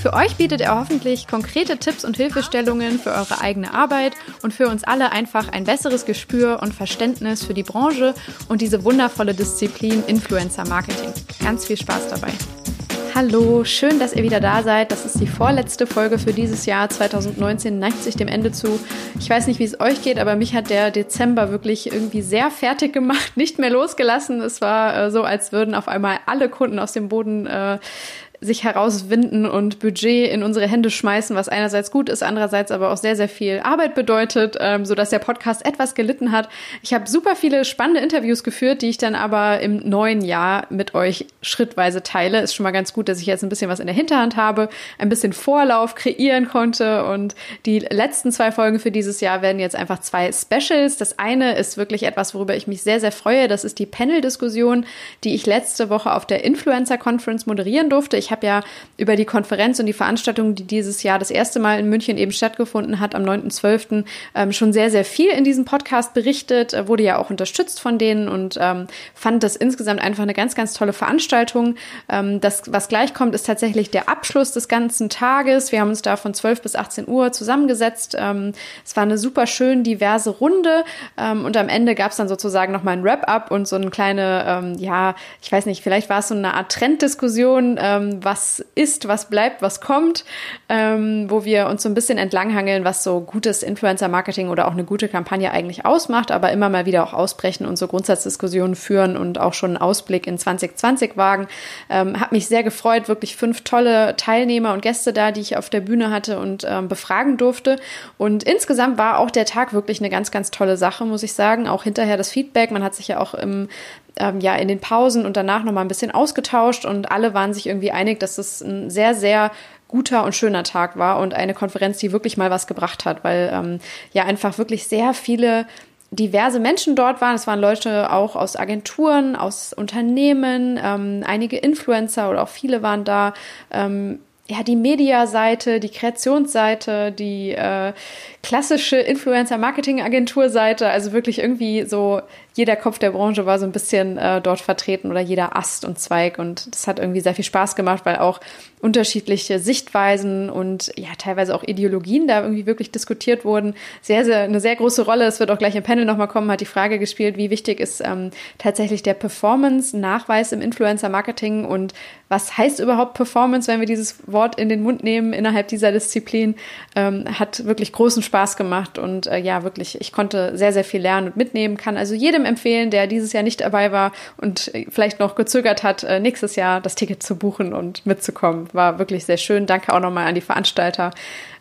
Für euch bietet er hoffentlich konkrete Tipps und Hilfestellungen für eure eigene Arbeit und für uns alle einfach ein besseres Gespür und Verständnis für die Branche und diese wundervolle Disziplin Influencer Marketing. Ganz viel Spaß dabei. Hallo, schön, dass ihr wieder da seid. Das ist die vorletzte Folge für dieses Jahr 2019, neigt sich dem Ende zu. Ich weiß nicht, wie es euch geht, aber mich hat der Dezember wirklich irgendwie sehr fertig gemacht, nicht mehr losgelassen. Es war äh, so, als würden auf einmal alle Kunden aus dem Boden äh, sich herauswinden und Budget in unsere Hände schmeißen, was einerseits gut ist, andererseits aber auch sehr, sehr viel Arbeit bedeutet, ähm, sodass der Podcast etwas gelitten hat. Ich habe super viele spannende Interviews geführt, die ich dann aber im neuen Jahr mit euch schrittweise teile. Ist schon mal ganz gut, dass ich jetzt ein bisschen was in der Hinterhand habe, ein bisschen Vorlauf kreieren konnte und die letzten zwei Folgen für dieses Jahr werden jetzt einfach zwei Specials. Das eine ist wirklich etwas, worüber ich mich sehr, sehr freue. Das ist die Panel-Diskussion, die ich letzte Woche auf der Influencer Conference moderieren durfte. Ich ich habe ja über die Konferenz und die Veranstaltung, die dieses Jahr das erste Mal in München eben stattgefunden hat, am 9.12. Ähm, schon sehr, sehr viel in diesem Podcast berichtet, äh, wurde ja auch unterstützt von denen und ähm, fand das insgesamt einfach eine ganz, ganz tolle Veranstaltung. Ähm, das, was gleich kommt, ist tatsächlich der Abschluss des ganzen Tages. Wir haben uns da von 12 bis 18 Uhr zusammengesetzt. Es war eine super schön diverse Runde und am Ende gab es dann sozusagen nochmal ein Wrap-up und so eine kleine, ja, ich weiß nicht, vielleicht war es so eine Art Trenddiskussion, was ist, was bleibt, was kommt, ähm, wo wir uns so ein bisschen entlanghangeln, was so gutes Influencer-Marketing oder auch eine gute Kampagne eigentlich ausmacht, aber immer mal wieder auch ausbrechen und so Grundsatzdiskussionen führen und auch schon einen Ausblick in 2020 wagen. Ähm, hat mich sehr gefreut, wirklich fünf tolle Teilnehmer und Gäste da, die ich auf der Bühne hatte und ähm, befragen durfte. Und insgesamt war auch der Tag wirklich eine ganz, ganz tolle Sache, muss ich sagen. Auch hinterher das Feedback. Man hat sich ja auch im ähm, ja in den Pausen und danach noch mal ein bisschen ausgetauscht und alle waren sich irgendwie einig, dass es ein sehr, sehr guter und schöner Tag war und eine Konferenz, die wirklich mal was gebracht hat, weil ähm, ja einfach wirklich sehr viele diverse Menschen dort waren. Es waren Leute auch aus Agenturen, aus Unternehmen, ähm, einige Influencer oder auch viele waren da. Ähm, ja, die Mediaseite, die Kreationsseite, die äh, klassische Influencer-Marketing-Agentur-Seite, also wirklich irgendwie so jeder Kopf der Branche war so ein bisschen äh, dort vertreten oder jeder Ast und Zweig. Und das hat irgendwie sehr viel Spaß gemacht, weil auch unterschiedliche Sichtweisen und ja teilweise auch Ideologien da irgendwie wirklich diskutiert wurden. Sehr, sehr eine sehr große Rolle. Es wird auch gleich im Panel nochmal kommen, hat die Frage gespielt, wie wichtig ist ähm, tatsächlich der Performance-Nachweis im Influencer-Marketing? Und was heißt überhaupt Performance, wenn wir dieses Wort in den Mund nehmen innerhalb dieser Disziplin, ähm, hat wirklich großen Spaß gemacht. Und äh, ja, wirklich, ich konnte sehr, sehr viel lernen und mitnehmen, kann. Also jedem empfehlen, der dieses Jahr nicht dabei war und äh, vielleicht noch gezögert hat, äh, nächstes Jahr das Ticket zu buchen und mitzukommen. War wirklich sehr schön. Danke auch nochmal an die Veranstalter.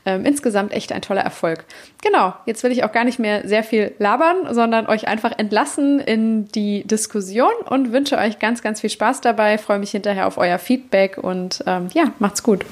Ähm, insgesamt echt ein toller Erfolg. Genau, jetzt will ich auch gar nicht mehr sehr viel labern, sondern euch einfach entlassen in die Diskussion und wünsche euch ganz, ganz viel Spaß dabei. Freue mich hinterher auf euer Feedback und ähm, ja, macht's gut.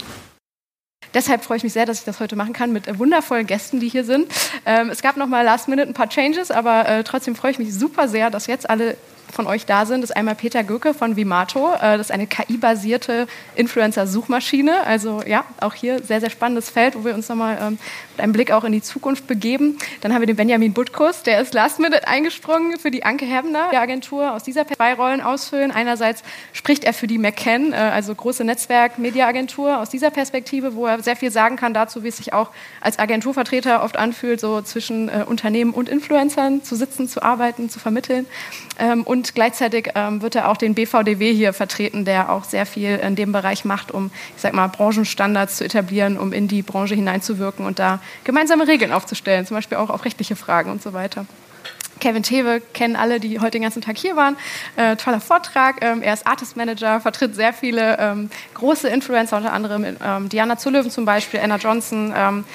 Deshalb freue ich mich sehr, dass ich das heute machen kann mit äh, wundervollen Gästen, die hier sind. Ähm, es gab noch mal last minute ein paar Changes, aber äh, trotzdem freue ich mich super sehr, dass jetzt alle von euch da sind, ist einmal Peter Göke von Vimato. Äh, das ist eine KI-basierte Influencer-Suchmaschine. Also ja, auch hier sehr, sehr spannendes Feld, wo wir uns nochmal ähm, mit einem Blick auch in die Zukunft begeben. Dann haben wir den Benjamin Butkus, der ist last minute eingesprungen für die Anke Hebner der Agentur. Aus dieser zwei Rollen ausfüllen. Einerseits spricht er für die McCann, äh, also große Netzwerk-Media-Agentur, aus dieser Perspektive, wo er sehr viel sagen kann dazu, wie es sich auch als Agenturvertreter oft anfühlt, so zwischen äh, Unternehmen und Influencern zu sitzen, zu arbeiten, zu vermitteln. Ähm, und und gleichzeitig ähm, wird er auch den BVDW hier vertreten, der auch sehr viel in dem Bereich macht, um, ich sag mal, Branchenstandards zu etablieren, um in die Branche hineinzuwirken und da gemeinsame Regeln aufzustellen, zum Beispiel auch auf rechtliche Fragen und so weiter. Kevin Tewe kennen alle, die heute den ganzen Tag hier waren. Äh, toller Vortrag. Ähm, er ist Artist Manager, vertritt sehr viele ähm, große Influencer, unter anderem ähm, Diana Zulöwen zum Beispiel, Anna Johnson, ähm,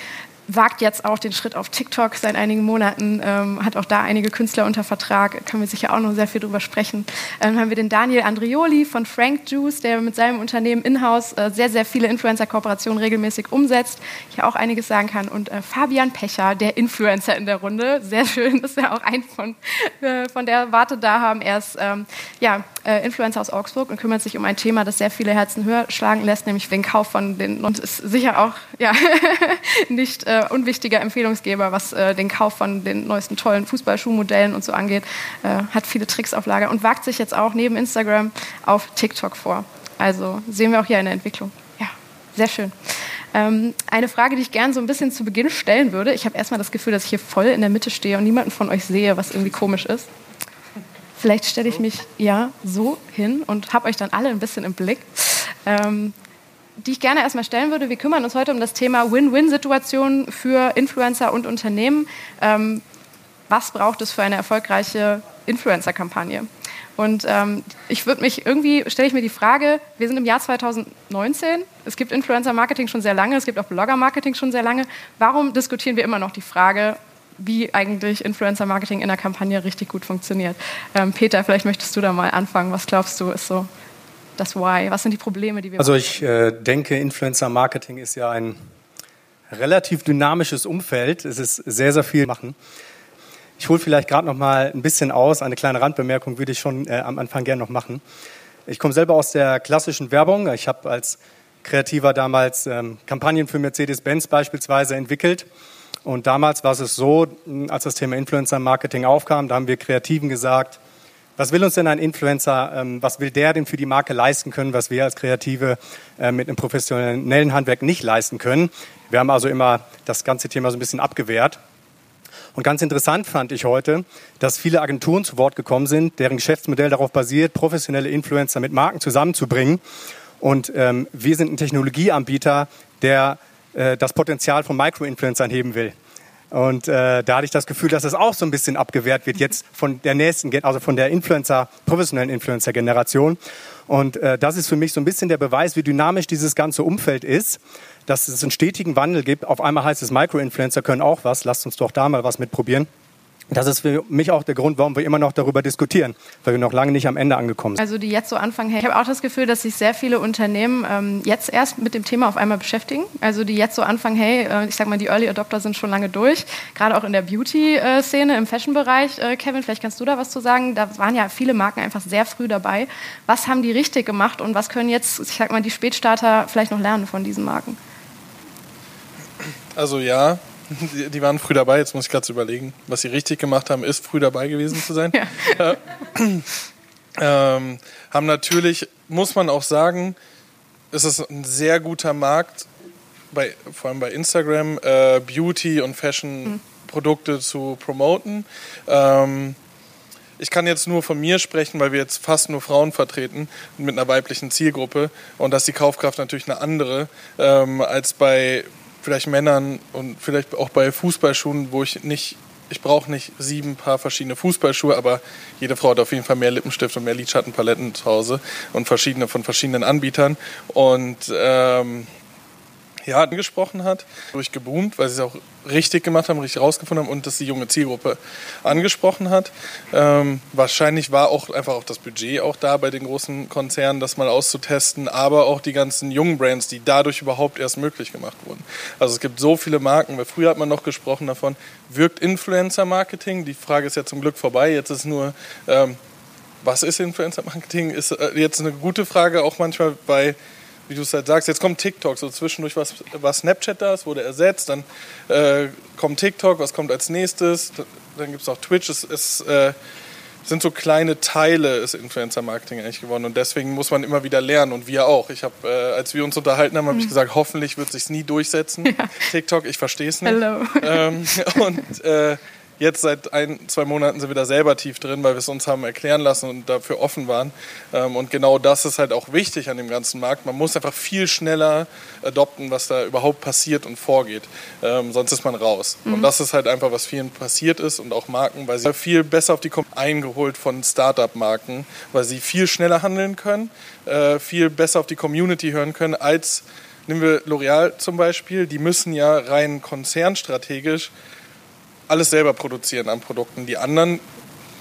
wagt jetzt auch den Schritt auf TikTok seit einigen Monaten, ähm, hat auch da einige Künstler unter Vertrag, können wir sicher auch noch sehr viel drüber sprechen. Dann haben wir den Daniel Andrioli von Frank Juice, der mit seinem Unternehmen Inhouse äh, sehr, sehr viele Influencer-Kooperationen regelmäßig umsetzt, hier auch einiges sagen kann. Und äh, Fabian Pecher, der Influencer in der Runde, sehr schön, dass wir auch einen von, äh, von der Warte da haben. Er ist ähm, ja, äh, Influencer aus Augsburg und kümmert sich um ein Thema, das sehr viele Herzen höher schlagen lässt, nämlich den Kauf von den, und ist sicher auch ja, nicht äh, unwichtiger Empfehlungsgeber, was äh, den Kauf von den neuesten tollen Fußballschuhmodellen und so angeht, äh, hat viele Tricks auf Lager und wagt sich jetzt auch neben Instagram auf TikTok vor. Also sehen wir auch hier eine Entwicklung. Ja, sehr schön. Ähm, eine Frage, die ich gerne so ein bisschen zu Beginn stellen würde. Ich habe erstmal das Gefühl, dass ich hier voll in der Mitte stehe und niemanden von euch sehe, was irgendwie komisch ist. Vielleicht stelle ich mich ja so hin und habe euch dann alle ein bisschen im Blick. Ähm, die ich gerne erstmal stellen würde. Wir kümmern uns heute um das Thema Win-Win-Situationen für Influencer und Unternehmen. Ähm, was braucht es für eine erfolgreiche Influencer-Kampagne? Und ähm, ich würde mich irgendwie, stelle ich mir die Frage, wir sind im Jahr 2019, es gibt Influencer-Marketing schon sehr lange, es gibt auch Blogger-Marketing schon sehr lange. Warum diskutieren wir immer noch die Frage, wie eigentlich Influencer-Marketing in der Kampagne richtig gut funktioniert? Ähm, Peter, vielleicht möchtest du da mal anfangen. Was glaubst du, ist so das Why? Was sind die Probleme, die wir Also ich äh, denke, Influencer-Marketing ist ja ein relativ dynamisches Umfeld. Es ist sehr, sehr viel machen. Ich hole vielleicht gerade noch mal ein bisschen aus. Eine kleine Randbemerkung würde ich schon äh, am Anfang gerne noch machen. Ich komme selber aus der klassischen Werbung. Ich habe als Kreativer damals ähm, Kampagnen für Mercedes-Benz beispielsweise entwickelt. Und damals war es so, als das Thema Influencer-Marketing aufkam, da haben wir Kreativen gesagt, was will uns denn ein Influencer, ähm, was will der denn für die Marke leisten können, was wir als Kreative äh, mit einem professionellen Handwerk nicht leisten können? Wir haben also immer das ganze Thema so ein bisschen abgewehrt. Und ganz interessant fand ich heute, dass viele Agenturen zu Wort gekommen sind, deren Geschäftsmodell darauf basiert, professionelle Influencer mit Marken zusammenzubringen. Und ähm, wir sind ein Technologieanbieter, der äh, das Potenzial von Micro-Influencern heben will. Und äh, da hatte ich das Gefühl, dass das auch so ein bisschen abgewehrt wird jetzt von der nächsten, also von der Influencer, professionellen Influencer-Generation. Und äh, das ist für mich so ein bisschen der Beweis, wie dynamisch dieses ganze Umfeld ist, dass es einen stetigen Wandel gibt. Auf einmal heißt es, Micro-Influencer können auch was, lasst uns doch da mal was mitprobieren. Das ist für mich auch der Grund, warum wir immer noch darüber diskutieren, weil wir noch lange nicht am Ende angekommen sind. Also die jetzt so anfangen, ich habe auch das Gefühl, dass sich sehr viele Unternehmen ähm, jetzt erst mit dem Thema auf einmal beschäftigen. Also die jetzt so anfangen, hey, äh, ich sag mal, die Early Adopter sind schon lange durch, gerade auch in der Beauty-Szene, im Fashion-Bereich. Äh, Kevin, vielleicht kannst du da was zu sagen. Da waren ja viele Marken einfach sehr früh dabei. Was haben die richtig gemacht und was können jetzt, ich sag mal, die Spätstarter vielleicht noch lernen von diesen Marken? Also ja, die, die, waren früh dabei. Jetzt muss ich gerade überlegen, was sie richtig gemacht haben, ist früh dabei gewesen zu sein. Ja. Äh, ähm, haben natürlich, muss man auch sagen, ist es ein sehr guter Markt, bei, vor allem bei Instagram, äh, Beauty und Fashion-Produkte mhm. zu promoten. Ähm, ich kann jetzt nur von mir sprechen, weil wir jetzt fast nur Frauen vertreten mit einer weiblichen Zielgruppe und dass die Kaufkraft natürlich eine andere ähm, als bei vielleicht Männern und vielleicht auch bei Fußballschuhen, wo ich nicht, ich brauche nicht sieben Paar verschiedene Fußballschuhe, aber jede Frau hat auf jeden Fall mehr Lippenstift und mehr Lidschattenpaletten zu Hause und verschiedene von verschiedenen Anbietern. Und ähm, ja, angesprochen hat, durchgeboomt, weil sie es auch richtig gemacht haben, richtig rausgefunden haben und dass die junge Zielgruppe angesprochen hat. Ähm, wahrscheinlich war auch einfach auch das Budget auch da bei den großen Konzernen, das mal auszutesten, aber auch die ganzen jungen Brands, die dadurch überhaupt erst möglich gemacht wurden. Also es gibt so viele Marken, weil früher hat man noch gesprochen davon, wirkt Influencer-Marketing? Die Frage ist ja zum Glück vorbei, jetzt ist nur, ähm, was ist Influencer-Marketing? Ist äh, jetzt eine gute Frage auch manchmal bei wie du es halt sagst, jetzt kommt TikTok, so zwischendurch was, war Snapchat da, es wurde ersetzt, dann äh, kommt TikTok, was kommt als nächstes, dann gibt es noch Twitch, es, es äh, sind so kleine Teile des Influencer-Marketing eigentlich geworden und deswegen muss man immer wieder lernen und wir auch. Ich habe, äh, als wir uns unterhalten haben, habe ich mhm. gesagt, hoffentlich wird es sich nie durchsetzen. Ja. TikTok, ich verstehe es nicht. Hello. Ähm, und äh, Jetzt seit ein, zwei Monaten sind wir da selber tief drin, weil wir es uns haben erklären lassen und dafür offen waren. Ähm, und genau das ist halt auch wichtig an dem ganzen Markt. Man muss einfach viel schneller adopten, was da überhaupt passiert und vorgeht. Ähm, sonst ist man raus. Mhm. Und das ist halt einfach, was vielen passiert ist und auch Marken, weil sie viel besser auf die Kom eingeholt von Startup-Marken, weil sie viel schneller handeln können, äh, viel besser auf die Community hören können als nehmen wir L'Oreal zum Beispiel, die müssen ja rein konzernstrategisch alles selber produzieren an Produkten. Die anderen,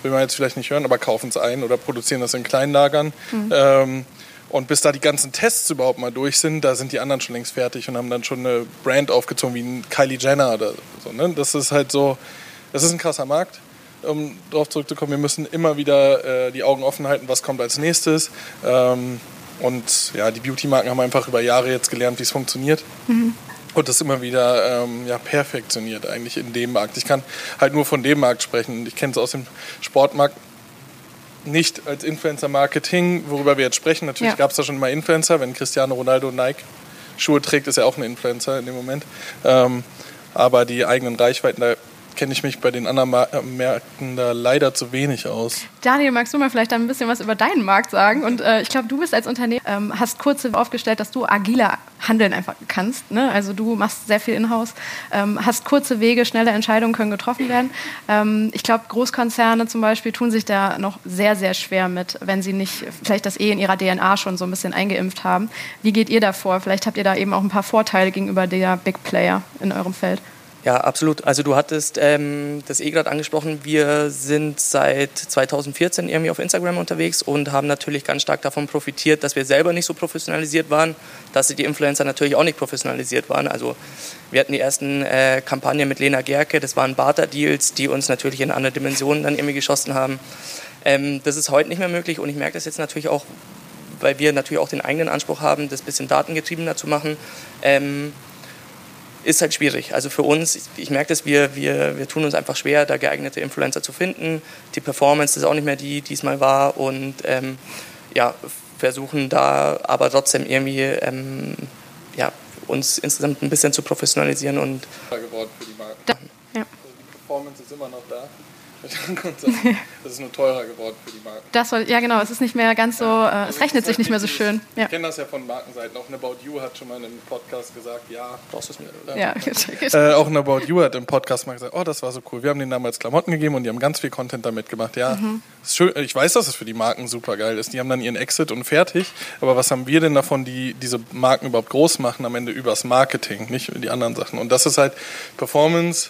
will man jetzt vielleicht nicht hören, aber kaufen es ein oder produzieren das in Kleinlagern. Mhm. Ähm, und bis da die ganzen Tests überhaupt mal durch sind, da sind die anderen schon längst fertig und haben dann schon eine Brand aufgezogen wie ein Kylie Jenner oder so. Ne? Das ist halt so, das ist ein krasser Markt. Um darauf zurückzukommen, wir müssen immer wieder äh, die Augen offen halten, was kommt als nächstes. Ähm, und ja, die Beauty-Marken haben einfach über Jahre jetzt gelernt, wie es funktioniert. Mhm. Und das immer wieder ähm, ja, perfektioniert eigentlich in dem Markt. Ich kann halt nur von dem Markt sprechen. Ich kenne es aus dem Sportmarkt nicht als Influencer-Marketing, worüber wir jetzt sprechen. Natürlich ja. gab es da schon mal Influencer. Wenn Cristiano Ronaldo Nike Schuhe trägt, ist er auch ein Influencer in dem Moment. Ähm, aber die eigenen Reichweiten, da kenne ich mich bei den anderen äh, Märkten da leider zu wenig aus. Daniel, magst du mal vielleicht ein bisschen was über deinen Markt sagen? Und äh, ich glaube, du bist als Unternehmen, ähm, hast kurz aufgestellt, dass du agiler handeln einfach kannst. Ne? Also du machst sehr viel in-house, ähm, hast kurze Wege, schnelle Entscheidungen können getroffen werden. Ähm, ich glaube, Großkonzerne zum Beispiel tun sich da noch sehr, sehr schwer mit, wenn sie nicht vielleicht das eh in ihrer DNA schon so ein bisschen eingeimpft haben. Wie geht ihr da vor? Vielleicht habt ihr da eben auch ein paar Vorteile gegenüber der Big Player in eurem Feld. Ja, absolut. Also du hattest ähm, das eh gerade angesprochen. Wir sind seit 2014 irgendwie auf Instagram unterwegs und haben natürlich ganz stark davon profitiert, dass wir selber nicht so professionalisiert waren, dass die Influencer natürlich auch nicht professionalisiert waren. Also wir hatten die ersten äh, Kampagnen mit Lena Gerke, das waren Barter-Deals, die uns natürlich in andere Dimensionen dann irgendwie geschossen haben. Ähm, das ist heute nicht mehr möglich und ich merke das jetzt natürlich auch, weil wir natürlich auch den eigenen Anspruch haben, das bisschen datengetriebener zu machen. Ähm, ist halt schwierig. Also für uns, ich merke das, wir, wir, wir tun uns einfach schwer, da geeignete Influencer zu finden. Die Performance ist auch nicht mehr die, die es mal war und ähm, ja, versuchen da aber trotzdem irgendwie ähm, ja, uns insgesamt ein bisschen zu professionalisieren und geworden für die Marke. Da, ja. Also die Performance ist immer noch da. das ist nur teurer geworden für die Marken. Das soll, ja, genau. Es ist nicht mehr ganz so, äh, es rechnet sich nicht mehr so schön. Ja. Ich kenne das ja von Markenseiten. Auch eine About You hat schon mal in einem Podcast gesagt, ja, brauchst du es mir? Äh, ja, äh, auch eine About You hat im Podcast mal gesagt, oh, das war so cool. Wir haben denen damals Klamotten gegeben und die haben ganz viel Content damit gemacht. Ja, mhm. ist schön. ich weiß, dass es für die Marken super geil ist. Die haben dann ihren Exit und fertig. Aber was haben wir denn davon, die diese Marken überhaupt groß machen? Am Ende übers Marketing, nicht die anderen Sachen. Und das ist halt Performance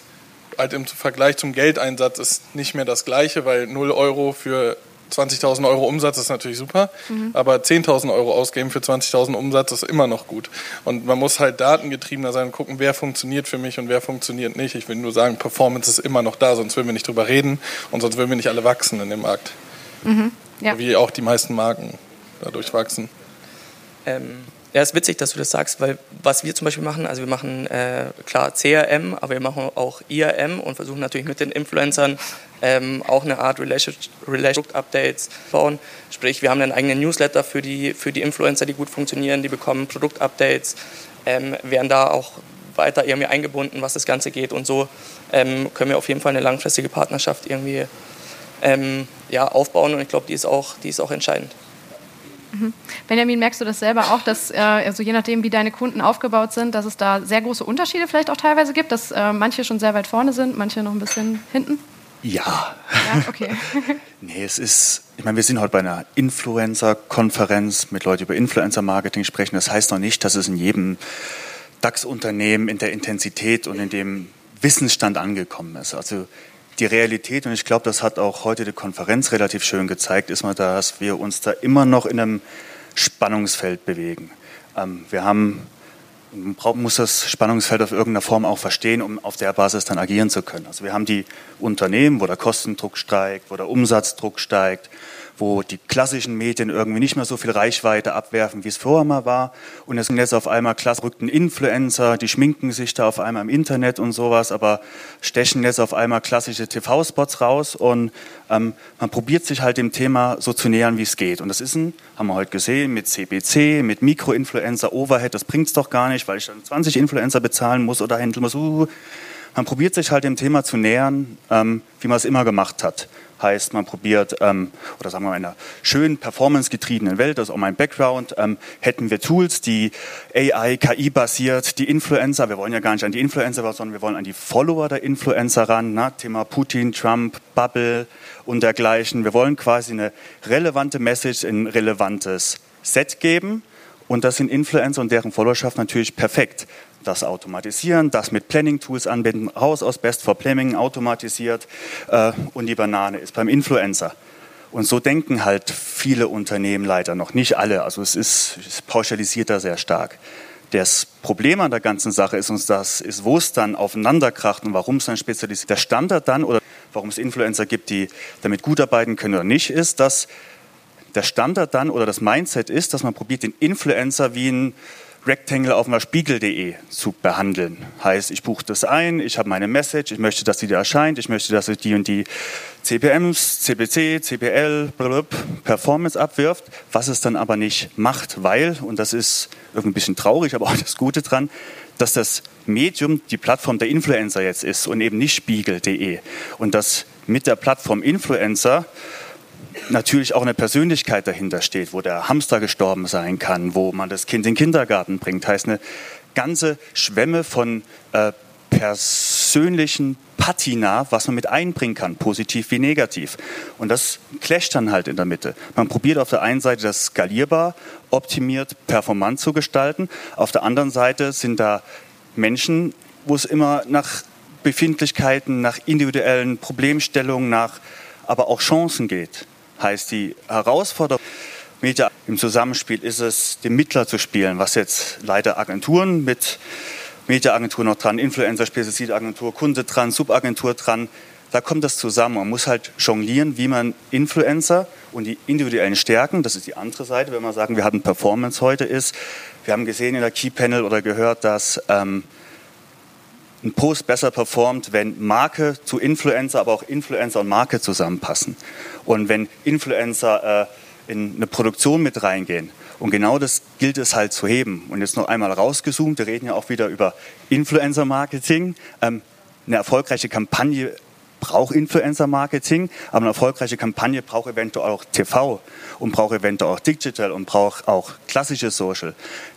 halt im Vergleich zum Geldeinsatz ist nicht mehr das gleiche, weil 0 Euro für 20.000 Euro Umsatz ist natürlich super, mhm. aber 10.000 Euro ausgeben für 20.000 Umsatz ist immer noch gut. Und man muss halt datengetriebener sein und gucken, wer funktioniert für mich und wer funktioniert nicht. Ich will nur sagen, Performance ist immer noch da, sonst würden wir nicht drüber reden und sonst würden wir nicht alle wachsen in dem Markt. Mhm. Ja. Wie auch die meisten Marken dadurch wachsen. Ähm, ja, ist witzig, dass du das sagst, weil was wir zum Beispiel machen, also wir machen äh, klar CRM, aber wir machen auch IRM und versuchen natürlich mit den Influencern ähm, auch eine Art Relationship-Updates bauen. Sprich, wir haben einen eigenen Newsletter für die, für die Influencer, die gut funktionieren, die bekommen Produktupdates, ähm, werden da auch weiter irgendwie eingebunden, was das Ganze geht und so ähm, können wir auf jeden Fall eine langfristige Partnerschaft irgendwie ähm, ja, aufbauen und ich glaube, die die ist auch entscheidend. Mhm. Benjamin, merkst du das selber auch, dass äh, also je nachdem, wie deine Kunden aufgebaut sind, dass es da sehr große Unterschiede vielleicht auch teilweise gibt, dass äh, manche schon sehr weit vorne sind, manche noch ein bisschen hinten? Ja. Ja, okay. nee, es ist, ich meine, wir sind heute bei einer Influencer-Konferenz mit Leuten über Influencer-Marketing sprechen. Das heißt noch nicht, dass es in jedem DAX-Unternehmen in der Intensität und in dem Wissensstand angekommen ist. Also die Realität, und ich glaube, das hat auch heute die Konferenz relativ schön gezeigt, ist mal, dass wir uns da immer noch in einem Spannungsfeld bewegen. Ähm, wir haben, man muss das Spannungsfeld auf irgendeiner Form auch verstehen, um auf der Basis dann agieren zu können. Also wir haben die Unternehmen, wo der Kostendruck steigt, wo der Umsatzdruck steigt, wo die klassischen Medien irgendwie nicht mehr so viel Reichweite abwerfen, wie es vorher mal war. Und es sind jetzt auf einmal klasse rückten Influencer, die schminken sich da auf einmal im Internet und sowas, aber stechen jetzt auf einmal klassische TV-Spots raus und ähm, man probiert sich halt dem Thema so zu nähern, wie es geht. Und das ist ein, haben wir heute gesehen, mit CBC, mit Mikroinfluencer, Overhead, das bringt's doch gar nicht, weil ich dann 20 Influencer bezahlen muss oder handeln muss. Uh, man probiert sich halt dem Thema zu nähern, ähm, wie man es immer gemacht hat. Heißt, man probiert, ähm, oder sagen wir mal, in einer schönen, performance-getriebenen Welt, das ist auch mein Background, ähm, hätten wir Tools, die AI, KI-basiert, die Influencer, wir wollen ja gar nicht an die Influencer, sondern wir wollen an die Follower der Influencer ran, na, Thema Putin, Trump, Bubble und dergleichen. Wir wollen quasi eine relevante Message in ein relevantes Set geben Und das sind Influencer und deren Followerschaft natürlich perfekt. Das automatisieren, das mit Planning-Tools anbinden, raus aus Best for Planning automatisiert äh, und die Banane ist beim Influencer. Und so denken halt viele Unternehmen leider noch, nicht alle. Also es ist es pauschalisiert da sehr stark. Das Problem an der ganzen Sache ist uns das, ist, wo es dann aufeinanderkracht und warum es dann spezialisiert. Der Standard dann oder warum es Influencer gibt, die damit gut arbeiten können oder nicht, ist, dass der Standard dann oder das Mindset ist, dass man probiert, den Influencer wie ein Rectangle auf einer Spiegel.de zu behandeln. Heißt, ich buche das ein, ich habe meine Message, ich möchte, dass die da erscheint, ich möchte, dass sie die und die CPMs, CPC, CPL, Performance abwirft, was es dann aber nicht macht, weil, und das ist irgendwie ein bisschen traurig, aber auch das Gute dran, dass das Medium die Plattform der Influencer jetzt ist und eben nicht Spiegel.de. Und dass mit der Plattform Influencer natürlich auch eine Persönlichkeit dahinter steht, wo der Hamster gestorben sein kann, wo man das Kind in den Kindergarten bringt. Heißt eine ganze Schwemme von äh, persönlichen Patina, was man mit einbringen kann, positiv wie negativ. Und das clasht dann halt in der Mitte. Man probiert auf der einen Seite das skalierbar, optimiert, performant zu gestalten. Auf der anderen Seite sind da Menschen, wo es immer nach Befindlichkeiten, nach individuellen Problemstellungen, nach aber auch Chancen geht. Heißt, die Herausforderung Media im Zusammenspiel ist es, den Mittler zu spielen, was jetzt leider Agenturen mit Mediaagentur noch dran, Influencer, Spezialitagentur, Kunde dran, Subagentur dran. Da kommt das zusammen. Man muss halt jonglieren, wie man Influencer und die individuellen Stärken, das ist die andere Seite, wenn wir sagen, wir hatten Performance heute, ist, wir haben gesehen in der Key Panel oder gehört, dass ähm, ein Post besser performt, wenn Marke zu Influencer, aber auch Influencer und Marke zusammenpassen. Und wenn Influencer äh, in eine Produktion mit reingehen. Und genau das gilt es halt zu heben. Und jetzt noch einmal rausgezoomt, wir reden ja auch wieder über Influencer-Marketing. Ähm, eine erfolgreiche Kampagne braucht Influencer-Marketing, aber eine erfolgreiche Kampagne braucht eventuell auch TV und braucht eventuell auch Digital und braucht auch klassische Social.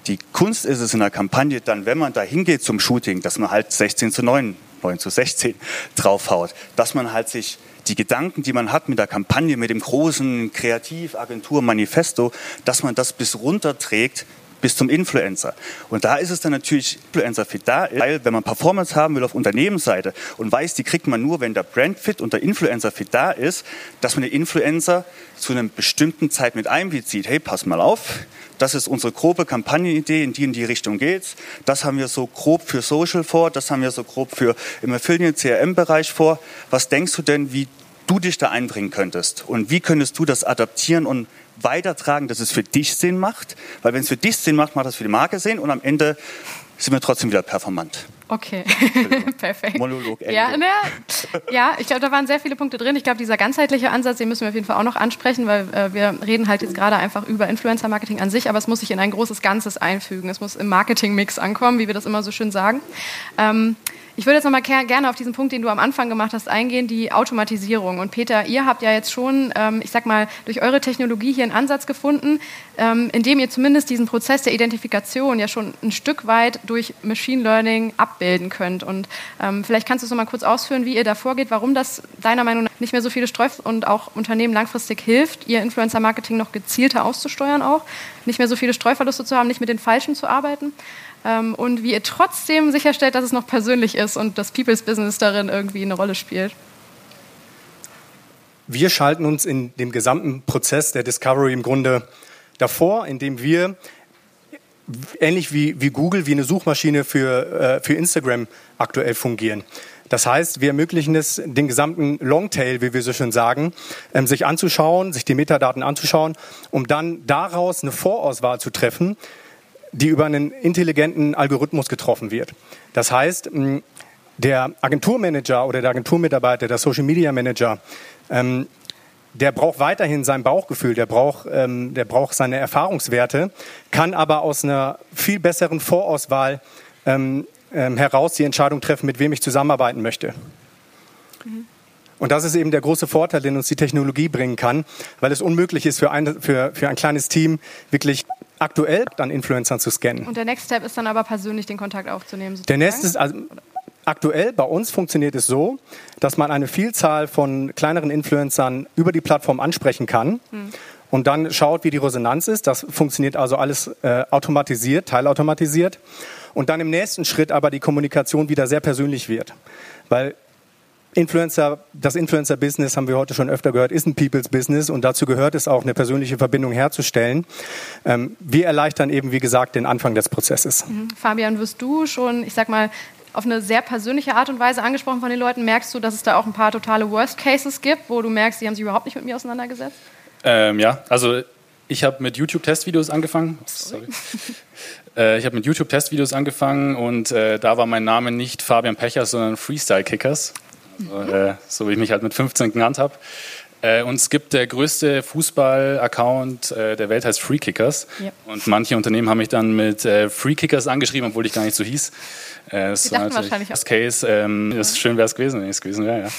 Die Kunst ist es in der Kampagne dann, wenn man da hingeht zum Shooting, dass man halt 16 zu 9, 9 zu 16 draufhaut, dass man halt sich die Gedanken, die man hat mit der Kampagne, mit dem großen Kreativagentur-Manifesto, dass man das bis runterträgt bis zum Influencer. Und da ist es dann natürlich Influencer fit da, weil wenn man Performance haben will auf Unternehmensseite und weiß, die kriegt man nur, wenn der Brand fit und der Influencer fit da ist, dass man den Influencer zu einer bestimmten Zeit mit einbezieht. Hey, pass mal auf, das ist unsere grobe Kampagnenidee, in die in die Richtung geht's. Das haben wir so grob für Social vor, das haben wir so grob für im Affiliate CRM Bereich vor. Was denkst du denn, wie du dich da einbringen könntest und wie könntest du das adaptieren und weitertragen, dass es für dich Sinn macht. Weil wenn es für dich Sinn macht, macht das für die Marke Sinn und am Ende sind wir trotzdem wieder performant. Okay, perfekt. Monolog. Ende. Ja, ne, ja, ich glaube, da waren sehr viele Punkte drin. Ich glaube, dieser ganzheitliche Ansatz, den müssen wir auf jeden Fall auch noch ansprechen, weil äh, wir reden halt jetzt gerade einfach über Influencer-Marketing an sich, aber es muss sich in ein großes Ganzes einfügen. Es muss im Marketing-Mix ankommen, wie wir das immer so schön sagen. Ähm, ich würde jetzt noch mal gerne auf diesen Punkt, den du am Anfang gemacht hast, eingehen, die Automatisierung. Und Peter, ihr habt ja jetzt schon, ähm, ich sag mal, durch eure Technologie hier einen Ansatz gefunden, ähm, in dem ihr zumindest diesen Prozess der Identifikation ja schon ein Stück weit durch Machine Learning abbilden könnt. Und ähm, vielleicht kannst du es noch mal kurz ausführen, wie ihr da vorgeht, warum das deiner Meinung nach nicht mehr so viele Streuf und auch Unternehmen langfristig hilft, ihr Influencer-Marketing noch gezielter auszusteuern auch, nicht mehr so viele Streuverluste zu haben, nicht mit den Falschen zu arbeiten ähm, und wie ihr trotzdem sicherstellt, dass es noch persönlich ist und das People's Business darin irgendwie eine Rolle spielt. Wir schalten uns in dem gesamten Prozess der Discovery im Grunde davor, indem wir ähnlich wie, wie Google, wie eine Suchmaschine für, äh, für Instagram aktuell fungieren. Das heißt, wir ermöglichen es, den gesamten Longtail, wie wir so schön sagen, ähm, sich anzuschauen, sich die Metadaten anzuschauen, um dann daraus eine Vorauswahl zu treffen, die über einen intelligenten Algorithmus getroffen wird. Das heißt, der Agenturmanager oder der Agenturmitarbeiter, der Social Media Manager, ähm, der braucht weiterhin sein Bauchgefühl, der braucht, ähm, der braucht seine Erfahrungswerte, kann aber aus einer viel besseren Vorauswahl ähm, ähm, heraus die Entscheidung treffen, mit wem ich zusammenarbeiten möchte. Mhm. Und das ist eben der große Vorteil, den uns die Technologie bringen kann, weil es unmöglich ist für ein, für, für ein kleines Team wirklich aktuell an Influencern zu scannen. Und der Next Step ist dann aber persönlich den Kontakt aufzunehmen. Sozusagen. Der nächste ist also aktuell bei uns funktioniert es so, dass man eine Vielzahl von kleineren Influencern über die Plattform ansprechen kann. Hm. und dann schaut, wie die Resonanz ist. Das funktioniert also alles äh, automatisiert, teilautomatisiert. Und dann im nächsten Schritt aber die Kommunikation wieder sehr persönlich wird. Weil Influencer, das Influencer-Business, haben wir heute schon öfter gehört, ist ein People's Business und dazu gehört es auch, eine persönliche Verbindung herzustellen. Ähm, wir erleichtern eben, wie gesagt, den Anfang des Prozesses. Mhm. Fabian, wirst du schon, ich sag mal, auf eine sehr persönliche Art und Weise angesprochen von den Leuten? Merkst du, dass es da auch ein paar totale Worst Cases gibt, wo du merkst, die haben sich überhaupt nicht mit mir auseinandergesetzt? Ähm, ja, also ich habe mit YouTube-Testvideos angefangen. Sorry. äh, ich habe mit YouTube-Testvideos angefangen und äh, da war mein Name nicht Fabian Pecher, sondern Freestyle Kickers. Also, äh, so wie ich mich halt mit 15 genannt habe. Äh, und es gibt der größte Fußball-Account äh, der Welt, heißt Free Kickers. Ja. Und manche Unternehmen haben mich dann mit äh, Free Kickers angeschrieben, obwohl ich gar nicht so hieß. Äh, das war wahrscheinlich das Case. Ähm, das schön wäre es gewesen, wenn ich es gewesen wäre. Ja.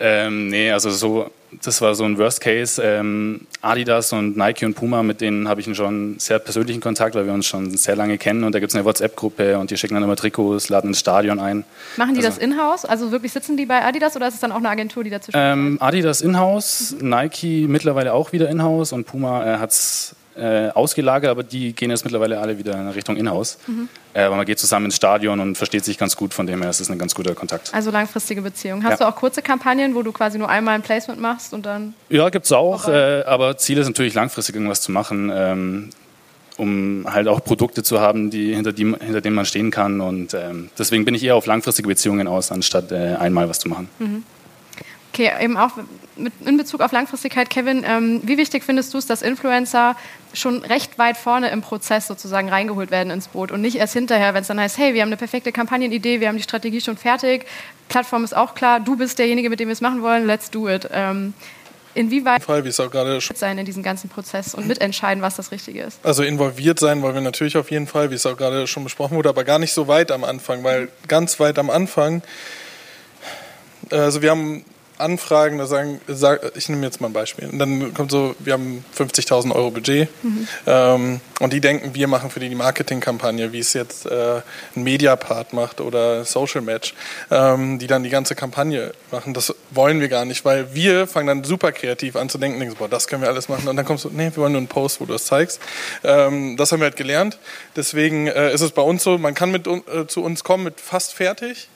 Ähm, nee, also so, das war so ein Worst Case. Ähm, Adidas und Nike und Puma, mit denen habe ich schon einen sehr persönlichen Kontakt, weil wir uns schon sehr lange kennen. Und da gibt es eine WhatsApp-Gruppe und die schicken dann immer Trikots, laden ins Stadion ein. Machen die also, das in-house? Also wirklich sitzen die bei Adidas oder ist es dann auch eine Agentur, die dazwischen ähm, Adidas in-house, mhm. Nike mittlerweile auch wieder in-house und Puma äh, hat es äh, ausgelagert, aber die gehen jetzt mittlerweile alle wieder in Richtung Inhouse. Mhm. Äh, aber man geht zusammen ins Stadion und versteht sich ganz gut, von dem her ist es ein ganz guter Kontakt. Also langfristige Beziehung. Hast ja. du auch kurze Kampagnen, wo du quasi nur einmal ein Placement machst und dann. Ja, gibt es auch, äh, aber Ziel ist natürlich langfristig irgendwas zu machen. Ähm, um halt auch Produkte zu haben, die, hinter, die, hinter denen man stehen kann. Und ähm, deswegen bin ich eher auf langfristige Beziehungen aus, anstatt äh, einmal was zu machen. Mhm. Okay, eben auch mit, in Bezug auf Langfristigkeit, Kevin, ähm, wie wichtig findest du es, dass Influencer schon recht weit vorne im Prozess sozusagen reingeholt werden ins Boot und nicht erst hinterher, wenn es dann heißt, hey, wir haben eine perfekte Kampagnenidee, wir haben die Strategie schon fertig, Plattform ist auch klar, du bist derjenige, mit dem wir es machen wollen, let's do it. Ähm, inwieweit Fall, wie es auch gerade sein in diesem ganzen Prozess und mitentscheiden, was das Richtige ist? Also involviert sein wollen wir natürlich auf jeden Fall, wie es auch gerade schon besprochen wurde, aber gar nicht so weit am Anfang, weil ganz weit am Anfang also wir haben Anfragen, da sagen, sag, ich nehme jetzt mal ein Beispiel. Und dann kommt so, wir haben 50.000 Euro Budget mhm. ähm, und die denken, wir machen für die die Marketingkampagne, wie es jetzt äh, ein Mediapart macht oder Social Match, ähm, die dann die ganze Kampagne machen. Das wollen wir gar nicht, weil wir fangen dann super kreativ an zu denken, denken so, boah, das können wir alles machen. Und dann kommst du, nee, wir wollen nur einen Post, wo du das zeigst. Ähm, das haben wir halt gelernt. Deswegen äh, ist es bei uns so, man kann mit, äh, zu uns kommen mit fast fertig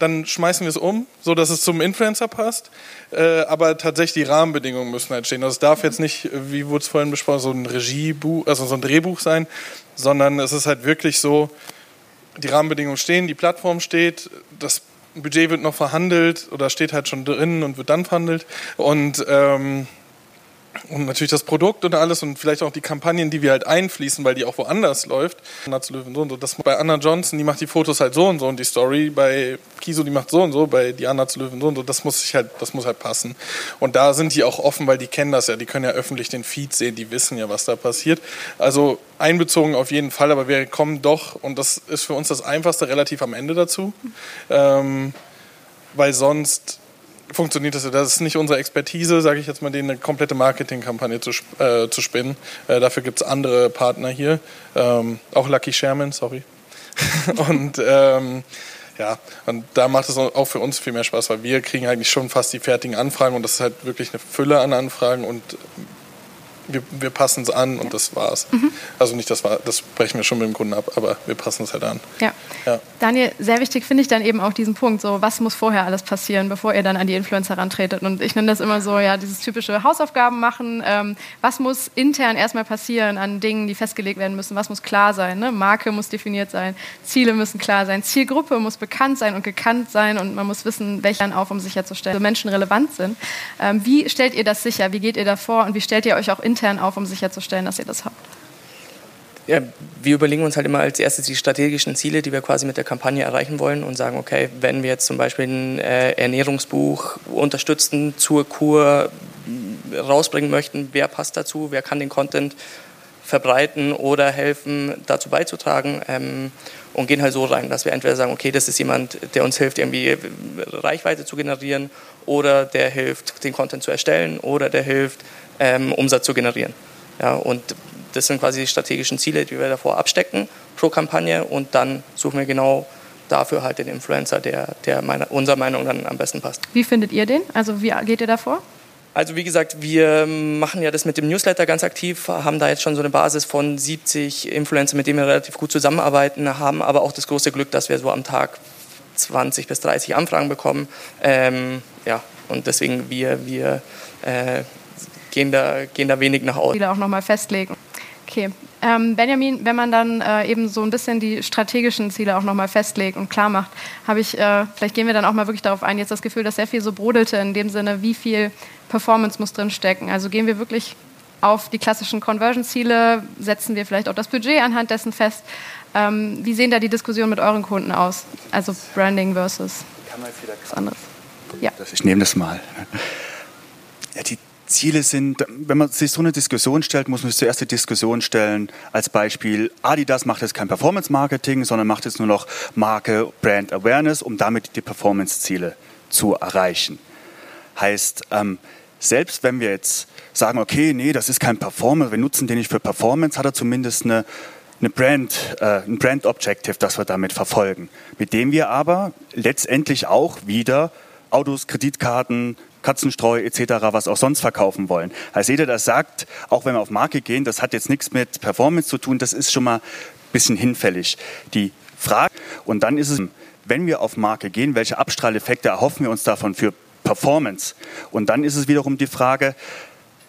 dann schmeißen wir es um, so dass es zum Influencer passt. Äh, aber tatsächlich die Rahmenbedingungen müssen halt stehen. Also es darf jetzt nicht, wie wurde es vorhin besprochen, so ein Regiebuch, also so ein Drehbuch sein, sondern es ist halt wirklich so, die Rahmenbedingungen stehen, die Plattform steht, das Budget wird noch verhandelt oder steht halt schon drin und wird dann verhandelt. Und ähm, und natürlich das Produkt und alles und vielleicht auch die Kampagnen, die wir halt einfließen, weil die auch woanders läuft. Anna zu Löwen so und so. Das bei Anna Johnson, die macht die Fotos halt so und so und die Story bei Kiso, die macht so und so, bei Diana zu Löwen so und so. Das muss sich halt, das muss halt passen. Und da sind die auch offen, weil die kennen das ja. Die können ja öffentlich den Feed sehen, die wissen ja, was da passiert. Also einbezogen auf jeden Fall, aber wir kommen doch, und das ist für uns das Einfachste, relativ am Ende dazu. Ähm, weil sonst funktioniert das. Das ist nicht unsere Expertise, sage ich jetzt mal, denen eine komplette Marketingkampagne zu, äh, zu spinnen. Äh, dafür gibt es andere Partner hier. Ähm, auch Lucky Sherman, sorry. und ähm, ja, und da macht es auch für uns viel mehr Spaß, weil wir kriegen eigentlich schon fast die fertigen Anfragen und das ist halt wirklich eine Fülle an Anfragen und wir, wir passen es an und das war's. Mhm. Also nicht das war, das brechen wir schon mit dem Kunden ab, aber wir passen es halt an. Ja. ja. Daniel, sehr wichtig finde ich dann eben auch diesen Punkt, so was muss vorher alles passieren, bevor ihr dann an die Influencer rantretet. Und ich nenne das immer so, ja, dieses typische Hausaufgaben machen. Ähm, was muss intern erstmal passieren an Dingen, die festgelegt werden müssen? Was muss klar sein? Ne? Marke muss definiert sein, Ziele müssen klar sein, Zielgruppe muss bekannt sein und gekannt sein und man muss wissen, welche dann auf, um sicherzustellen, dass Menschen relevant sind. Ähm, wie stellt ihr das sicher? Wie geht ihr da vor und wie stellt ihr euch auch intern intern auf, um sicherzustellen, dass ihr das habt? Ja, wir überlegen uns halt immer als erstes die strategischen Ziele, die wir quasi mit der Kampagne erreichen wollen und sagen, okay, wenn wir jetzt zum Beispiel ein äh, Ernährungsbuch unterstützen zur Kur rausbringen möchten, wer passt dazu, wer kann den Content verbreiten oder helfen, dazu beizutragen ähm, und gehen halt so rein, dass wir entweder sagen, okay, das ist jemand, der uns hilft, irgendwie Reichweite zu generieren oder der hilft, den Content zu erstellen oder der hilft, ähm, Umsatz zu generieren. Ja, und das sind quasi die strategischen Ziele, die wir davor abstecken pro Kampagne und dann suchen wir genau dafür halt den Influencer, der, der meiner, unserer Meinung dann am besten passt. Wie findet ihr den? Also wie geht ihr davor? Also wie gesagt, wir machen ja das mit dem Newsletter ganz aktiv, haben da jetzt schon so eine Basis von 70 Influencer, mit denen wir relativ gut zusammenarbeiten, haben aber auch das große Glück, dass wir so am Tag 20 bis 30 Anfragen bekommen. Ähm, ja, und deswegen wir, wir äh, gehen, da, gehen da wenig nach außen. Ziele auch nochmal festlegen. Okay. Ähm, Benjamin, wenn man dann äh, eben so ein bisschen die strategischen Ziele auch nochmal festlegt und klar macht, habe ich, äh, vielleicht gehen wir dann auch mal wirklich darauf ein, jetzt das Gefühl, dass sehr viel so brodelte in dem Sinne, wie viel Performance muss drin stecken. Also gehen wir wirklich auf die klassischen Conversion-Ziele, setzen wir vielleicht auch das Budget anhand dessen fest. Ähm, wie sehen da die Diskussionen mit euren Kunden aus? Also Branding versus was anderes. Ja. Ich nehme das mal. Ja, die Ziele sind, wenn man sich so eine Diskussion stellt, muss man sich zuerst die Diskussion stellen, als Beispiel, Adidas macht jetzt kein Performance-Marketing, sondern macht jetzt nur noch Marke, Brand Awareness, um damit die Performance-Ziele zu erreichen. Heißt, ähm, selbst wenn wir jetzt sagen, okay, nee, das ist kein Performance, wir nutzen den nicht für Performance, hat er zumindest eine, eine Brand, äh, ein Brand Objective, das wir damit verfolgen, mit dem wir aber letztendlich auch wieder Autos, Kreditkarten, Katzenstreu etc., was auch sonst verkaufen wollen. Also jeder, der sagt, auch wenn wir auf Marke gehen, das hat jetzt nichts mit Performance zu tun, das ist schon mal ein bisschen hinfällig. Die Frage, und dann ist es, wenn wir auf Marke gehen, welche Abstrahleffekte erhoffen wir uns davon für Performance? Und dann ist es wiederum die Frage,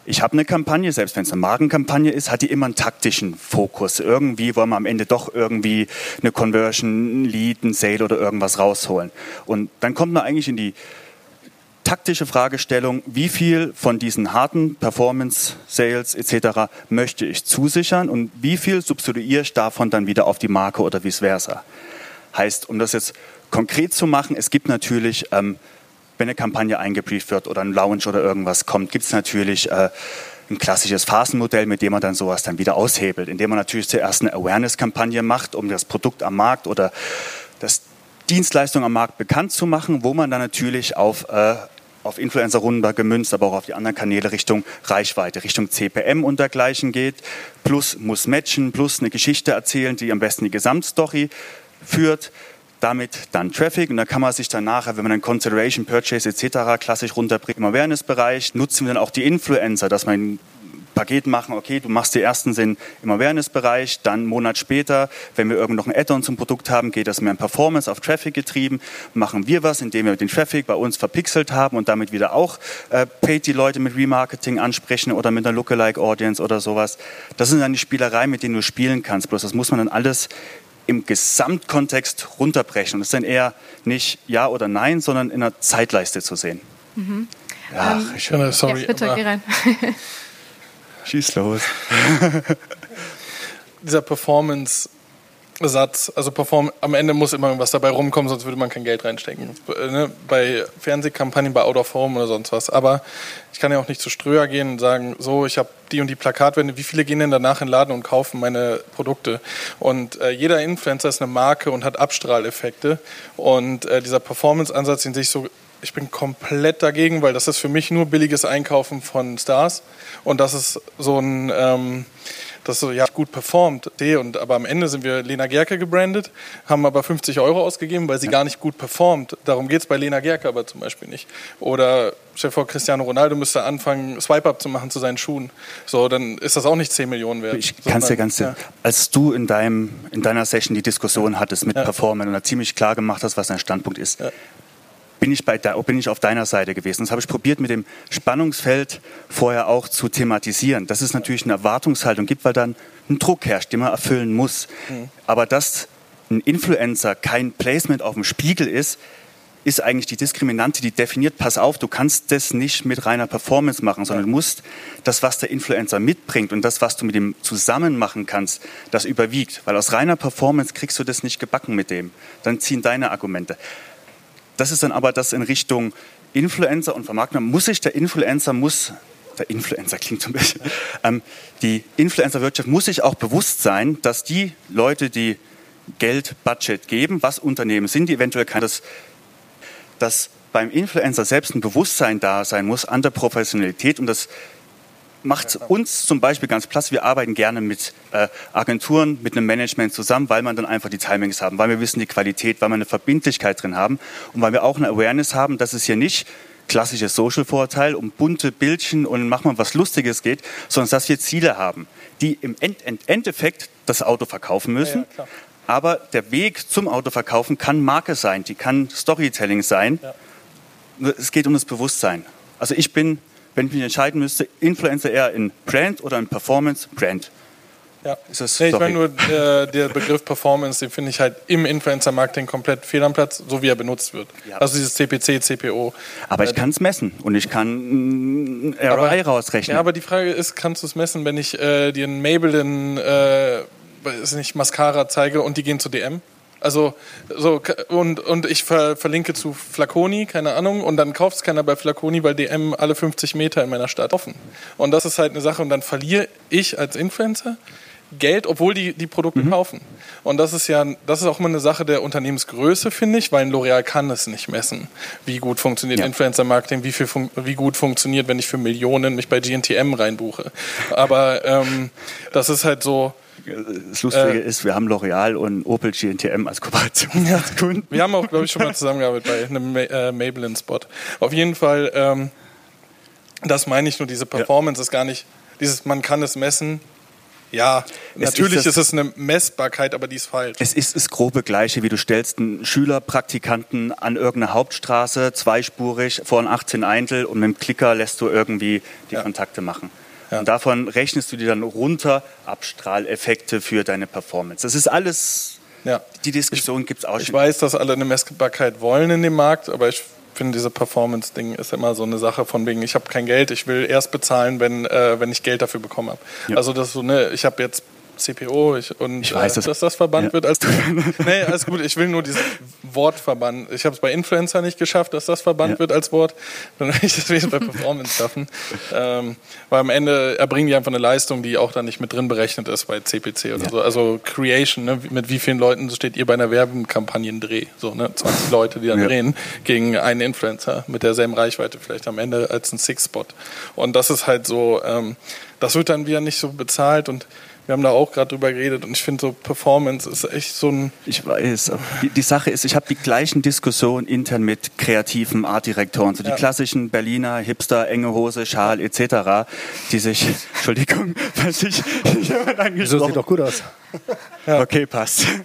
ich habe eine Kampagne, selbst wenn es eine Markenkampagne ist, hat die immer einen taktischen Fokus. Irgendwie wollen wir am Ende doch irgendwie eine Conversion, ein Lead, ein Sale oder irgendwas rausholen. Und dann kommt man eigentlich in die taktische Fragestellung, wie viel von diesen harten Performance, Sales etc. möchte ich zusichern und wie viel substituiere ich davon dann wieder auf die Marke oder vice versa. Heißt, um das jetzt konkret zu machen, es gibt natürlich, ähm, wenn eine Kampagne eingebrieft wird oder ein Launch oder irgendwas kommt, gibt es natürlich äh, ein klassisches Phasenmodell, mit dem man dann sowas dann wieder aushebelt, indem man natürlich zuerst eine Awareness-Kampagne macht, um das Produkt am Markt oder das Dienstleistung am Markt bekannt zu machen, wo man dann natürlich auf, äh, auf Influencer-Runden gemünzt, aber auch auf die anderen Kanäle Richtung Reichweite, Richtung CPM und dergleichen geht. Plus muss matchen, plus eine Geschichte erzählen, die am besten die Gesamtstory führt. Damit dann Traffic und da kann man sich dann nachher, wenn man einen Consideration, Purchase etc. klassisch runterbringt im Awareness-Bereich, nutzen wir dann auch die Influencer, dass man Paket machen, okay, du machst die ersten sind im Awareness-Bereich, dann einen Monat später, wenn wir irgendwo noch ein Add-on zum Produkt haben, geht das mehr in Performance auf Traffic getrieben, machen wir was, indem wir den Traffic bei uns verpixelt haben und damit wieder auch äh, paid die Leute mit Remarketing ansprechen oder mit einer Lookalike Audience oder sowas. Das sind dann die Spielereien, mit denen du spielen kannst, bloß das muss man dann alles im Gesamtkontext runterbrechen. Und das ist dann eher nicht Ja oder Nein, sondern in einer Zeitleiste zu sehen. Mhm. Ja, ähm, ich finde, sorry. Ja, bitte, geh rein. Schieß los. Dieser Performance Satz, also Perform am Ende muss immer irgendwas dabei rumkommen, sonst würde man kein Geld reinstecken. Ne? Bei Fernsehkampagnen, bei Out of Home oder sonst was. Aber ich kann ja auch nicht zu Ströer gehen und sagen, so, ich habe die und die Plakatwände, wie viele gehen denn danach in den Laden und kaufen meine Produkte? Und äh, jeder Influencer ist eine Marke und hat Abstrahleffekte. Und äh, dieser Performance-Ansatz, den sich so ich bin komplett dagegen, weil das ist für mich nur billiges Einkaufen von Stars und das ist so ein, ähm, das so ja gut performt. Und aber am Ende sind wir Lena Gerke gebrandet, haben aber 50 Euro ausgegeben, weil sie ja. gar nicht gut performt. Darum geht es bei Lena Gerke aber zum Beispiel nicht. Oder stell vor, Cristiano Ronaldo müsste anfangen, Swipe-Up zu machen zu seinen Schuhen. So, dann ist das auch nicht 10 Millionen wert. Ich kann es dir ganz ja. Als du in, deinem, in deiner Session die Diskussion hattest mit ja. Performance und da ziemlich klar gemacht hast, was dein Standpunkt ist, ja bin ich, bei, bin ich auf deiner Seite gewesen. Das habe ich probiert mit dem Spannungsfeld vorher auch zu thematisieren. Dass es natürlich eine Erwartungshaltung gibt, weil dann ein Druck herrscht, den man erfüllen muss. Mhm. Aber dass ein Influencer kein Placement auf dem Spiegel ist, ist eigentlich die Diskriminante, die definiert, pass auf, du kannst das nicht mit reiner Performance machen, sondern du musst das, was der Influencer mitbringt und das, was du mit dem zusammen machen kannst, das überwiegt. Weil aus reiner Performance kriegst du das nicht gebacken mit dem. Dann ziehen deine Argumente. Das ist dann aber das in Richtung Influencer und Vermarktung. Muss sich der Influencer, muss, der Influencer klingt so ein bisschen, ähm, die Influencer-Wirtschaft muss sich auch bewusst sein, dass die Leute, die Geld, Budget geben, was Unternehmen sind, die eventuell kann, dass, dass beim Influencer selbst ein Bewusstsein da sein muss an der Professionalität und das macht uns zum Beispiel ganz platt. Wir arbeiten gerne mit äh, Agenturen, mit einem Management zusammen, weil man dann einfach die Timings haben, weil wir wissen die Qualität, weil wir eine Verbindlichkeit drin haben und weil wir auch eine Awareness haben, dass es hier nicht klassische Social-Vorteil, um bunte Bildchen und mach mal was Lustiges geht, sondern dass wir Ziele haben, die im End End Endeffekt das Auto verkaufen müssen. Ja, ja, aber der Weg zum Autoverkaufen kann Marke sein, die kann Storytelling sein. Ja. Es geht um das Bewusstsein. Also ich bin, wenn ich mich entscheiden müsste, Influencer eher in Brand oder in Performance, Brand. Ja, ist es, nee, ich meine nur, äh, der Begriff Performance, den finde ich halt im Influencer-Marketing komplett fehl am Platz, so wie er benutzt wird. Ja. Also dieses CPC, CPO. Aber ich äh, kann es messen und ich kann äh, ROI aber, rausrechnen. Ja, aber die Frage ist, kannst du es messen, wenn ich äh, dir einen Maybelline, äh, ist nicht Mascara zeige und die gehen zu DM? Also so und, und ich ver, verlinke zu Flaconi, keine Ahnung, und dann kauft es keiner bei Flaconi, weil DM alle 50 Meter in meiner Stadt offen. Und das ist halt eine Sache und dann verliere ich als Influencer Geld, obwohl die die Produkte mhm. kaufen. Und das ist ja, das ist auch immer eine Sache der Unternehmensgröße, finde ich, weil ein L'Oreal kann es nicht messen, wie gut funktioniert ja. Influencer-Marketing, wie, viel wie gut funktioniert, wenn ich für Millionen mich bei GNTM reinbuche. Aber ähm, das ist halt so, das Lustige äh, ist, wir haben L'Oreal und Opel GNTM als Kooperationskunden. wir haben auch, glaube ich, schon mal zusammengearbeitet bei einem äh, Maybelline-Spot. Auf jeden Fall, ähm, das meine ich nur, diese Performance ja. ist gar nicht, dieses, man kann es messen, ja, es natürlich ist, das, ist, es eine Messbarkeit, aber die ist falsch. Es ist das grobe Gleiche, wie du stellst einen Schülerpraktikanten an irgendeiner Hauptstraße, zweispurig, vor ein 18 Eintel und mit dem Klicker lässt du irgendwie die ja. Kontakte machen. Ja. Und davon rechnest du dir dann runter Abstrahleffekte für deine Performance. Das ist alles, ja. die Diskussion gibt es auch schon. Ich weiß, dass alle eine Messbarkeit wollen in dem Markt, aber ich finde, diese Performance-Ding ist immer so eine Sache von wegen, ich habe kein Geld, ich will erst bezahlen, wenn, äh, wenn ich Geld dafür bekommen habe. Ja. Also das so, ne, ich habe jetzt CPO ich, und ich weiß, äh, dass das verbannt ja. wird. Als, nee, alles gut, ich will nur dieses Wort verbannen. Ich habe es bei Influencer nicht geschafft, dass das verbannt ja. wird als Wort. Dann will ich das wenigstens bei Performance schaffen. Ähm, weil am Ende erbringen die einfach eine Leistung, die auch dann nicht mit drin berechnet ist bei CPC oder ja. so. Also Creation, ne? mit wie vielen Leuten steht ihr bei einer Werbekampagnendreh? So, ne? 20 Leute, die dann drehen gegen einen Influencer mit derselben Reichweite vielleicht am Ende als ein Six-Spot. Und das ist halt so, ähm, das wird dann wieder nicht so bezahlt und wir haben da auch gerade drüber geredet und ich finde so Performance ist echt so ein. Ich weiß. Die, die Sache ist, ich habe die gleichen Diskussionen intern mit kreativen Artdirektoren, so die ja. klassischen Berliner Hipster, enge Hose, Schal etc., die sich, Entschuldigung, falls ich jemand Wieso sieht doch gut aus. Ja. Okay, passt.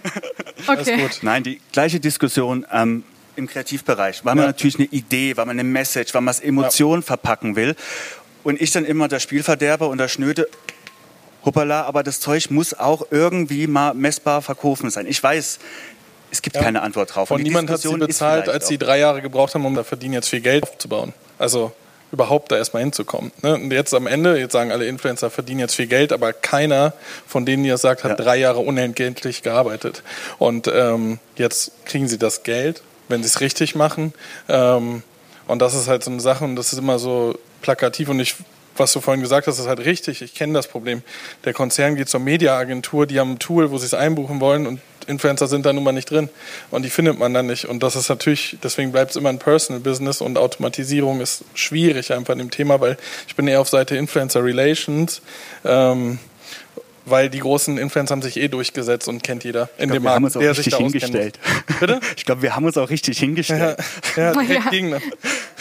Okay. Gut. Nein, die gleiche Diskussion. Ähm, im Kreativbereich, weil man ja. natürlich eine Idee, weil man eine Message, weil man es Emotionen ja. verpacken will. Und ich dann immer der Spielverderber und der Schnöde, hoppala, aber das Zeug muss auch irgendwie mal messbar verkaufen sein. Ich weiß, es gibt ja. keine Antwort drauf. Und, und niemand hat sie bezahlt, als sie drei Jahre gebraucht haben, um da verdienen jetzt viel Geld aufzubauen. Also überhaupt da erstmal hinzukommen. Ne? Und jetzt am Ende, jetzt sagen alle Influencer, verdienen jetzt viel Geld, aber keiner von denen, die das sagt, hat ja. drei Jahre unentgeltlich gearbeitet. Und ähm, jetzt kriegen sie das Geld, wenn sie es richtig machen. Ähm, und das ist halt so eine Sache und das ist immer so plakativ und ich was du vorhin gesagt hast, ist halt richtig. Ich kenne das Problem. Der Konzern geht zur Mediaagentur, die haben ein Tool, wo sie es einbuchen wollen und Influencer sind da nun mal nicht drin. Und die findet man dann nicht. Und das ist natürlich, deswegen bleibt es immer ein Personal Business und Automatisierung ist schwierig einfach in dem Thema, weil ich bin eher auf Seite Influencer Relations. Ähm, weil die großen Influencer haben sich eh durchgesetzt und kennt jeder in dem Markt, der sich da hingestellt. Bitte? Ich glaube, wir haben uns auch richtig hingestellt. Ja, ja, ja. Gegen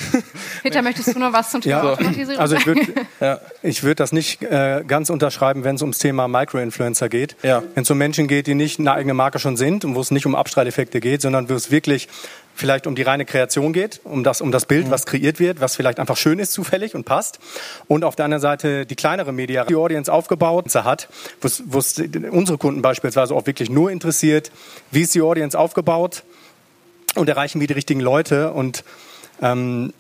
Peter, möchtest du noch was zum Thema ja. Automatisierung Also ich würde ja. würd das nicht äh, ganz unterschreiben, wenn es ums Thema Microinfluencer geht. Ja. Wenn es um Menschen geht, die nicht eine eigene Marke schon sind und wo es nicht um Abstrahleffekte geht, sondern wo es wirklich vielleicht um die reine Kreation geht, um das, um das Bild, mhm. was kreiert wird, was vielleicht einfach schön ist, zufällig und passt. Und auf der anderen Seite die kleinere Media, die Audience aufgebaut hat, wo es unsere Kunden beispielsweise auch wirklich nur interessiert, wie ist die Audience aufgebaut und erreichen wir die richtigen Leute und ähm,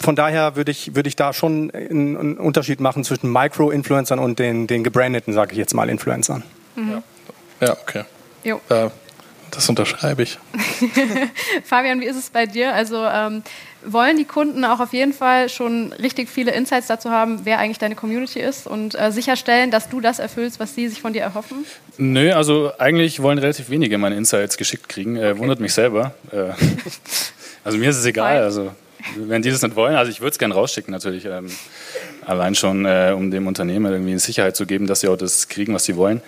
von daher würde ich, würde ich da schon einen Unterschied machen zwischen Micro-Influencern und den, den gebrandeten, sage ich jetzt mal, Influencern. Mhm. Ja. ja, okay. Jo. Äh, das unterschreibe ich. Fabian, wie ist es bei dir? Also ähm, wollen die Kunden auch auf jeden Fall schon richtig viele Insights dazu haben, wer eigentlich deine Community ist und äh, sicherstellen, dass du das erfüllst, was sie sich von dir erhoffen? Nö, also eigentlich wollen relativ wenige meine Insights geschickt kriegen. Äh, wundert mich selber. Äh, also mir ist es egal. Also wenn die das nicht wollen, also ich würde es gerne rausschicken natürlich. Ähm, allein schon, äh, um dem Unternehmen irgendwie eine Sicherheit zu geben, dass sie auch das kriegen, was sie wollen.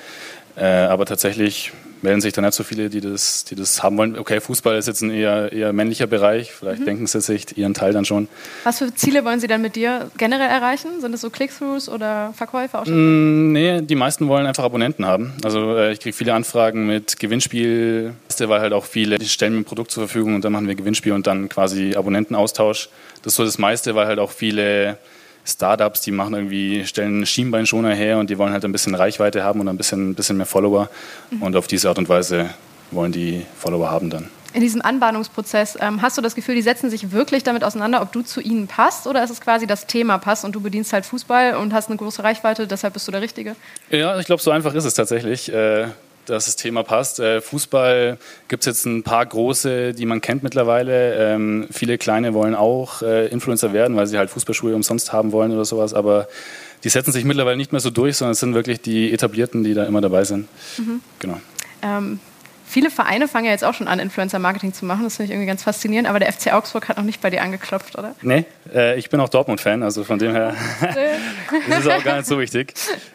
Äh, aber tatsächlich melden sich dann nicht so viele, die das, die das haben wollen. Okay, Fußball ist jetzt ein eher, eher männlicher Bereich, vielleicht mhm. denken sie sich ihren Teil dann schon. Was für Ziele wollen Sie dann mit dir generell erreichen? Sind es so Click-Throughs oder Verkäufe? Auch mm, nee, die meisten wollen einfach Abonnenten haben. Also äh, ich kriege viele Anfragen mit Gewinnspiel, weil halt auch viele, die stellen mir ein Produkt zur Verfügung und dann machen wir Gewinnspiel und dann quasi Abonnentenaustausch. Das ist so das meiste, weil halt auch viele Startups, die machen irgendwie, stellen Schienbeinschoner her und die wollen halt ein bisschen Reichweite haben und ein bisschen, bisschen mehr Follower. Mhm. Und auf diese Art und Weise wollen die Follower haben dann. In diesem Anbahnungsprozess, ähm, hast du das Gefühl, die setzen sich wirklich damit auseinander, ob du zu ihnen passt oder ist es quasi das Thema passt und du bedienst halt Fußball und hast eine große Reichweite, deshalb bist du der Richtige? Ja, ich glaube, so einfach ist es tatsächlich. Äh, dass das Thema passt. Äh, Fußball gibt es jetzt ein paar große, die man kennt mittlerweile. Ähm, viele kleine wollen auch äh, Influencer werden, weil sie halt Fußballschuhe umsonst haben wollen oder sowas. Aber die setzen sich mittlerweile nicht mehr so durch, sondern es sind wirklich die Etablierten, die da immer dabei sind. Mhm. Genau. Ähm, viele Vereine fangen ja jetzt auch schon an, Influencer-Marketing zu machen. Das finde ich irgendwie ganz faszinierend. Aber der FC Augsburg hat noch nicht bei dir angeklopft, oder? Nee, äh, ich bin auch Dortmund-Fan, also von dem her das ist auch gar nicht so wichtig.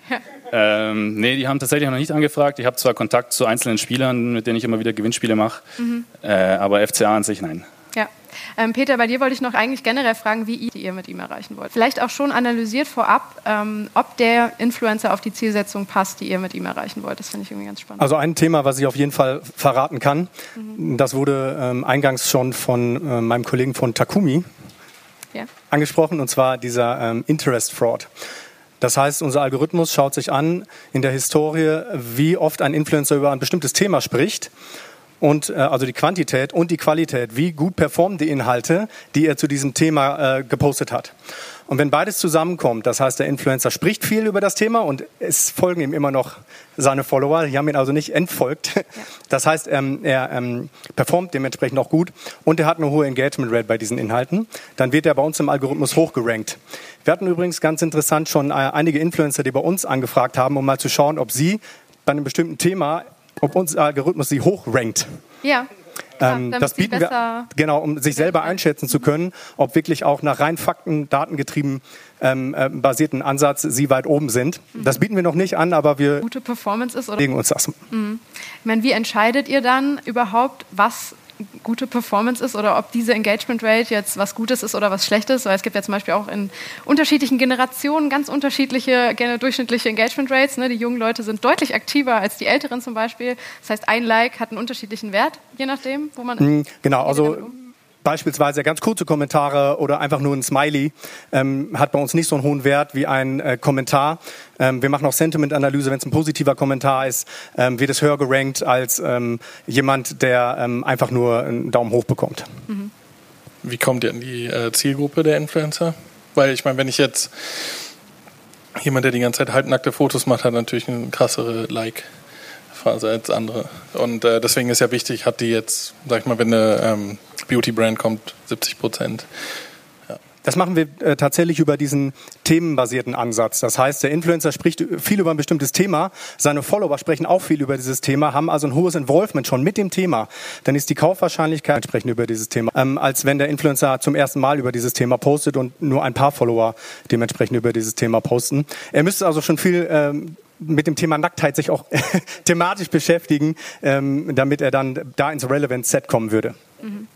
Ja. Ähm, nee, die haben tatsächlich noch nicht angefragt. Ich habe zwar Kontakt zu einzelnen Spielern, mit denen ich immer wieder Gewinnspiele mache, mhm. äh, aber FCA an sich nein. Ja. Ähm, Peter, bei dir wollte ich noch eigentlich generell fragen, wie ihr mit ihm erreichen wollt. Vielleicht auch schon analysiert vorab, ähm, ob der Influencer auf die Zielsetzung passt, die ihr mit ihm erreichen wollt. Das finde ich irgendwie ganz spannend. Also ein Thema, was ich auf jeden Fall verraten kann, mhm. das wurde ähm, eingangs schon von äh, meinem Kollegen von Takumi ja. angesprochen, und zwar dieser ähm, Interest Fraud. Das heißt, unser Algorithmus schaut sich an in der Historie, wie oft ein Influencer über ein bestimmtes Thema spricht und äh, also die Quantität und die Qualität, wie gut performen die Inhalte, die er zu diesem Thema äh, gepostet hat. Und wenn beides zusammenkommt, das heißt, der Influencer spricht viel über das Thema und es folgen ihm immer noch seine Follower, die haben ihn also nicht entfolgt. Ja. Das heißt, ähm, er ähm, performt dementsprechend auch gut und er hat eine hohe Engagement Rate bei diesen Inhalten, dann wird er bei uns im Algorithmus hochgerankt. Wir hatten übrigens ganz interessant schon äh, einige Influencer, die bei uns angefragt haben, um mal zu schauen, ob sie bei einem bestimmten Thema, ob unser Algorithmus sie hochrankt. Ja. Ähm, das bieten wir, genau, um sich selber einschätzen zu können, ob wirklich auch nach rein Fakten, datengetrieben ähm, äh, basierten Ansatz sie weit oben sind. Mhm. Das bieten wir noch nicht an, aber wir gute Performance ist oder legen uns das. Mhm. Ich meine, wie entscheidet ihr dann überhaupt, was gute Performance ist oder ob diese Engagement Rate jetzt was Gutes ist oder was Schlechtes. Weil es gibt ja zum Beispiel auch in unterschiedlichen Generationen ganz unterschiedliche durchschnittliche Engagement Rates. Ne? Die jungen Leute sind deutlich aktiver als die Älteren zum Beispiel. Das heißt, ein Like hat einen unterschiedlichen Wert, je nachdem, wo man. Mhm, genau, also beispielsweise ganz kurze Kommentare oder einfach nur ein Smiley ähm, hat bei uns nicht so einen hohen Wert wie ein äh, Kommentar. Ähm, wir machen auch Sentiment-Analyse. Wenn es ein positiver Kommentar ist, ähm, wird es höher gerankt als ähm, jemand, der ähm, einfach nur einen Daumen hoch bekommt. Mhm. Wie kommt ihr in die äh, Zielgruppe der Influencer? Weil ich meine, wenn ich jetzt jemand, der die ganze Zeit halbnackte Fotos macht, hat natürlich eine krassere Like. Phase als andere. Und äh, deswegen ist ja wichtig, hat die jetzt, sag ich mal, wenn eine ähm, Beauty-Brand kommt, 70 Prozent. Das machen wir äh, tatsächlich über diesen themenbasierten Ansatz. Das heißt, der Influencer spricht viel über ein bestimmtes Thema, seine Follower sprechen auch viel über dieses Thema, haben also ein hohes Involvement schon mit dem Thema. Dann ist die Kaufwahrscheinlichkeit entsprechend über dieses Thema, ähm, als wenn der Influencer zum ersten Mal über dieses Thema postet und nur ein paar Follower dementsprechend über dieses Thema posten. Er müsste also schon viel ähm, mit dem Thema Nacktheit sich auch thematisch beschäftigen, ähm, damit er dann da ins Relevant Set kommen würde. Mhm.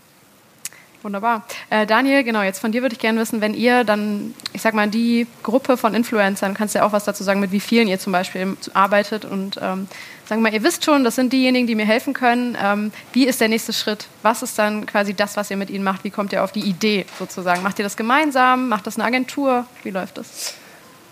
Wunderbar. Äh, Daniel, genau, jetzt von dir würde ich gerne wissen, wenn ihr dann, ich sag mal, die Gruppe von Influencern, kannst du ja auch was dazu sagen, mit wie vielen ihr zum Beispiel arbeitet und ähm, sagen wir mal, ihr wisst schon, das sind diejenigen, die mir helfen können. Ähm, wie ist der nächste Schritt? Was ist dann quasi das, was ihr mit ihnen macht? Wie kommt ihr auf die Idee sozusagen? Macht ihr das gemeinsam? Macht das eine Agentur? Wie läuft das?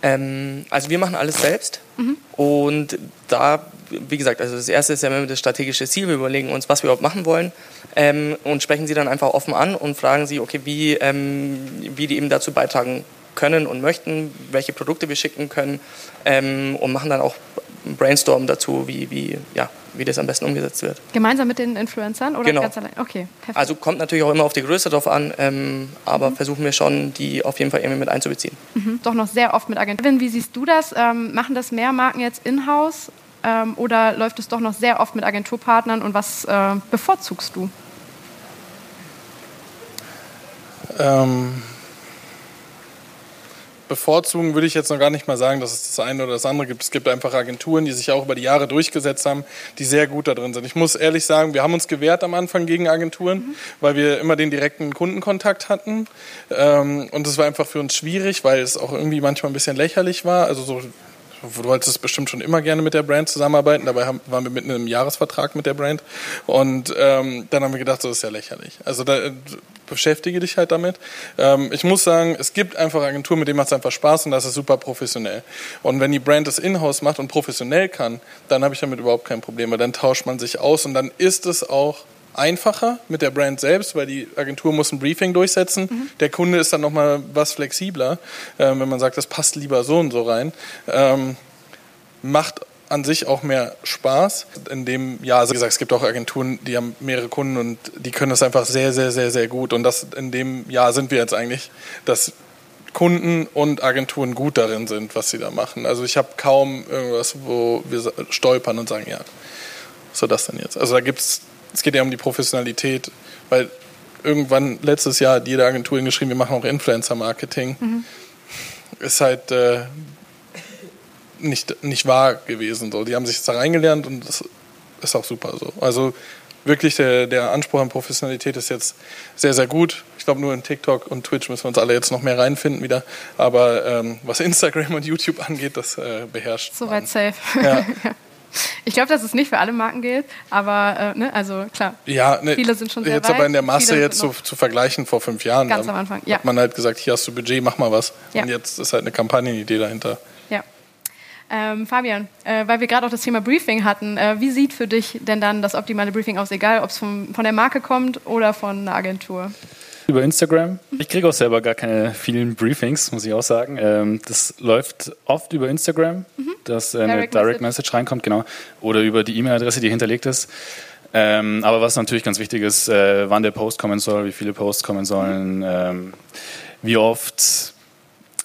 Ähm, also wir machen alles selbst mhm. und da, wie gesagt, also das erste ist ja immer das strategische Ziel. Wir überlegen uns, was wir überhaupt machen wollen ähm, und sprechen sie dann einfach offen an und fragen sie, okay, wie, ähm, wie die eben dazu beitragen können und möchten, welche Produkte wir schicken können ähm, und machen dann auch Brainstorm dazu, wie, wie, ja, wie das am besten umgesetzt wird. Gemeinsam mit den Influencern oder genau. ganz allein? Okay, perfekt. Also kommt natürlich auch immer auf die Größe drauf an, ähm, aber mhm. versuchen wir schon, die auf jeden Fall irgendwie mit einzubeziehen. Mhm. Doch noch sehr oft mit Agenturen. Wie siehst du das? Ähm, machen das mehr Marken jetzt in-house ähm, oder läuft es doch noch sehr oft mit Agenturpartnern und was äh, bevorzugst du? Ähm, bevorzugen würde ich jetzt noch gar nicht mal sagen, dass es das eine oder das andere gibt. Es gibt einfach Agenturen, die sich auch über die Jahre durchgesetzt haben, die sehr gut da drin sind. Ich muss ehrlich sagen, wir haben uns gewehrt am Anfang gegen Agenturen, mhm. weil wir immer den direkten Kundenkontakt hatten. Ähm, und es war einfach für uns schwierig, weil es auch irgendwie manchmal ein bisschen lächerlich war. Also so du wolltest bestimmt schon immer gerne mit der Brand zusammenarbeiten, dabei haben, waren wir mitten im Jahresvertrag mit der Brand und ähm, dann haben wir gedacht, das ist ja lächerlich. Also da, beschäftige dich halt damit. Ähm, ich muss sagen, es gibt einfach Agenturen, mit denen macht es einfach Spaß und das ist super professionell. Und wenn die Brand das in-house macht und professionell kann, dann habe ich damit überhaupt kein Problem, weil dann tauscht man sich aus und dann ist es auch einfacher mit der Brand selbst, weil die Agentur muss ein Briefing durchsetzen. Mhm. Der Kunde ist dann nochmal was flexibler, äh, wenn man sagt, das passt lieber so und so rein. Ähm, macht an sich auch mehr Spaß. In dem Jahr, also wie gesagt, es gibt auch Agenturen, die haben mehrere Kunden und die können das einfach sehr, sehr, sehr, sehr gut. Und das in dem Jahr sind wir jetzt eigentlich, dass Kunden und Agenturen gut darin sind, was sie da machen. Also ich habe kaum irgendwas, wo wir stolpern und sagen, ja, was soll das denn jetzt? Also da gibt es es geht ja um die Professionalität, weil irgendwann letztes Jahr hat jede Agentur geschrieben, wir machen auch Influencer-Marketing. Mhm. Ist halt äh, nicht, nicht wahr gewesen. So. Die haben sich da reingelernt und das ist auch super so. Also wirklich der, der Anspruch an Professionalität ist jetzt sehr, sehr gut. Ich glaube, nur in TikTok und Twitch müssen wir uns alle jetzt noch mehr reinfinden wieder. Aber ähm, was Instagram und YouTube angeht, das äh, beherrscht. Soweit safe. Ja. Ich glaube, dass es nicht für alle Marken gilt, aber äh, ne, also klar. Ja, ne, viele sind schon sehr Jetzt weit, aber in der Masse jetzt zu, zu, vergleichen vor fünf Jahren. Ganz am Anfang, ja. Hat man halt gesagt, hier hast du Budget, mach mal was. Ja. Und jetzt ist halt eine Kampagnenidee dahinter. Ähm, Fabian, äh, weil wir gerade auch das Thema Briefing hatten, äh, wie sieht für dich denn dann das optimale Briefing aus, egal ob es von der Marke kommt oder von einer Agentur? über Instagram. Ich kriege auch selber gar keine vielen Briefings, muss ich auch sagen. Ähm, das läuft oft über Instagram, mhm. dass äh, eine Direct, Direct Message. Message reinkommt, genau. Oder über die E-Mail-Adresse, die hinterlegt ist. Ähm, aber was natürlich ganz wichtig ist, äh, wann der Post kommen soll, wie viele Posts kommen sollen, ähm, wie oft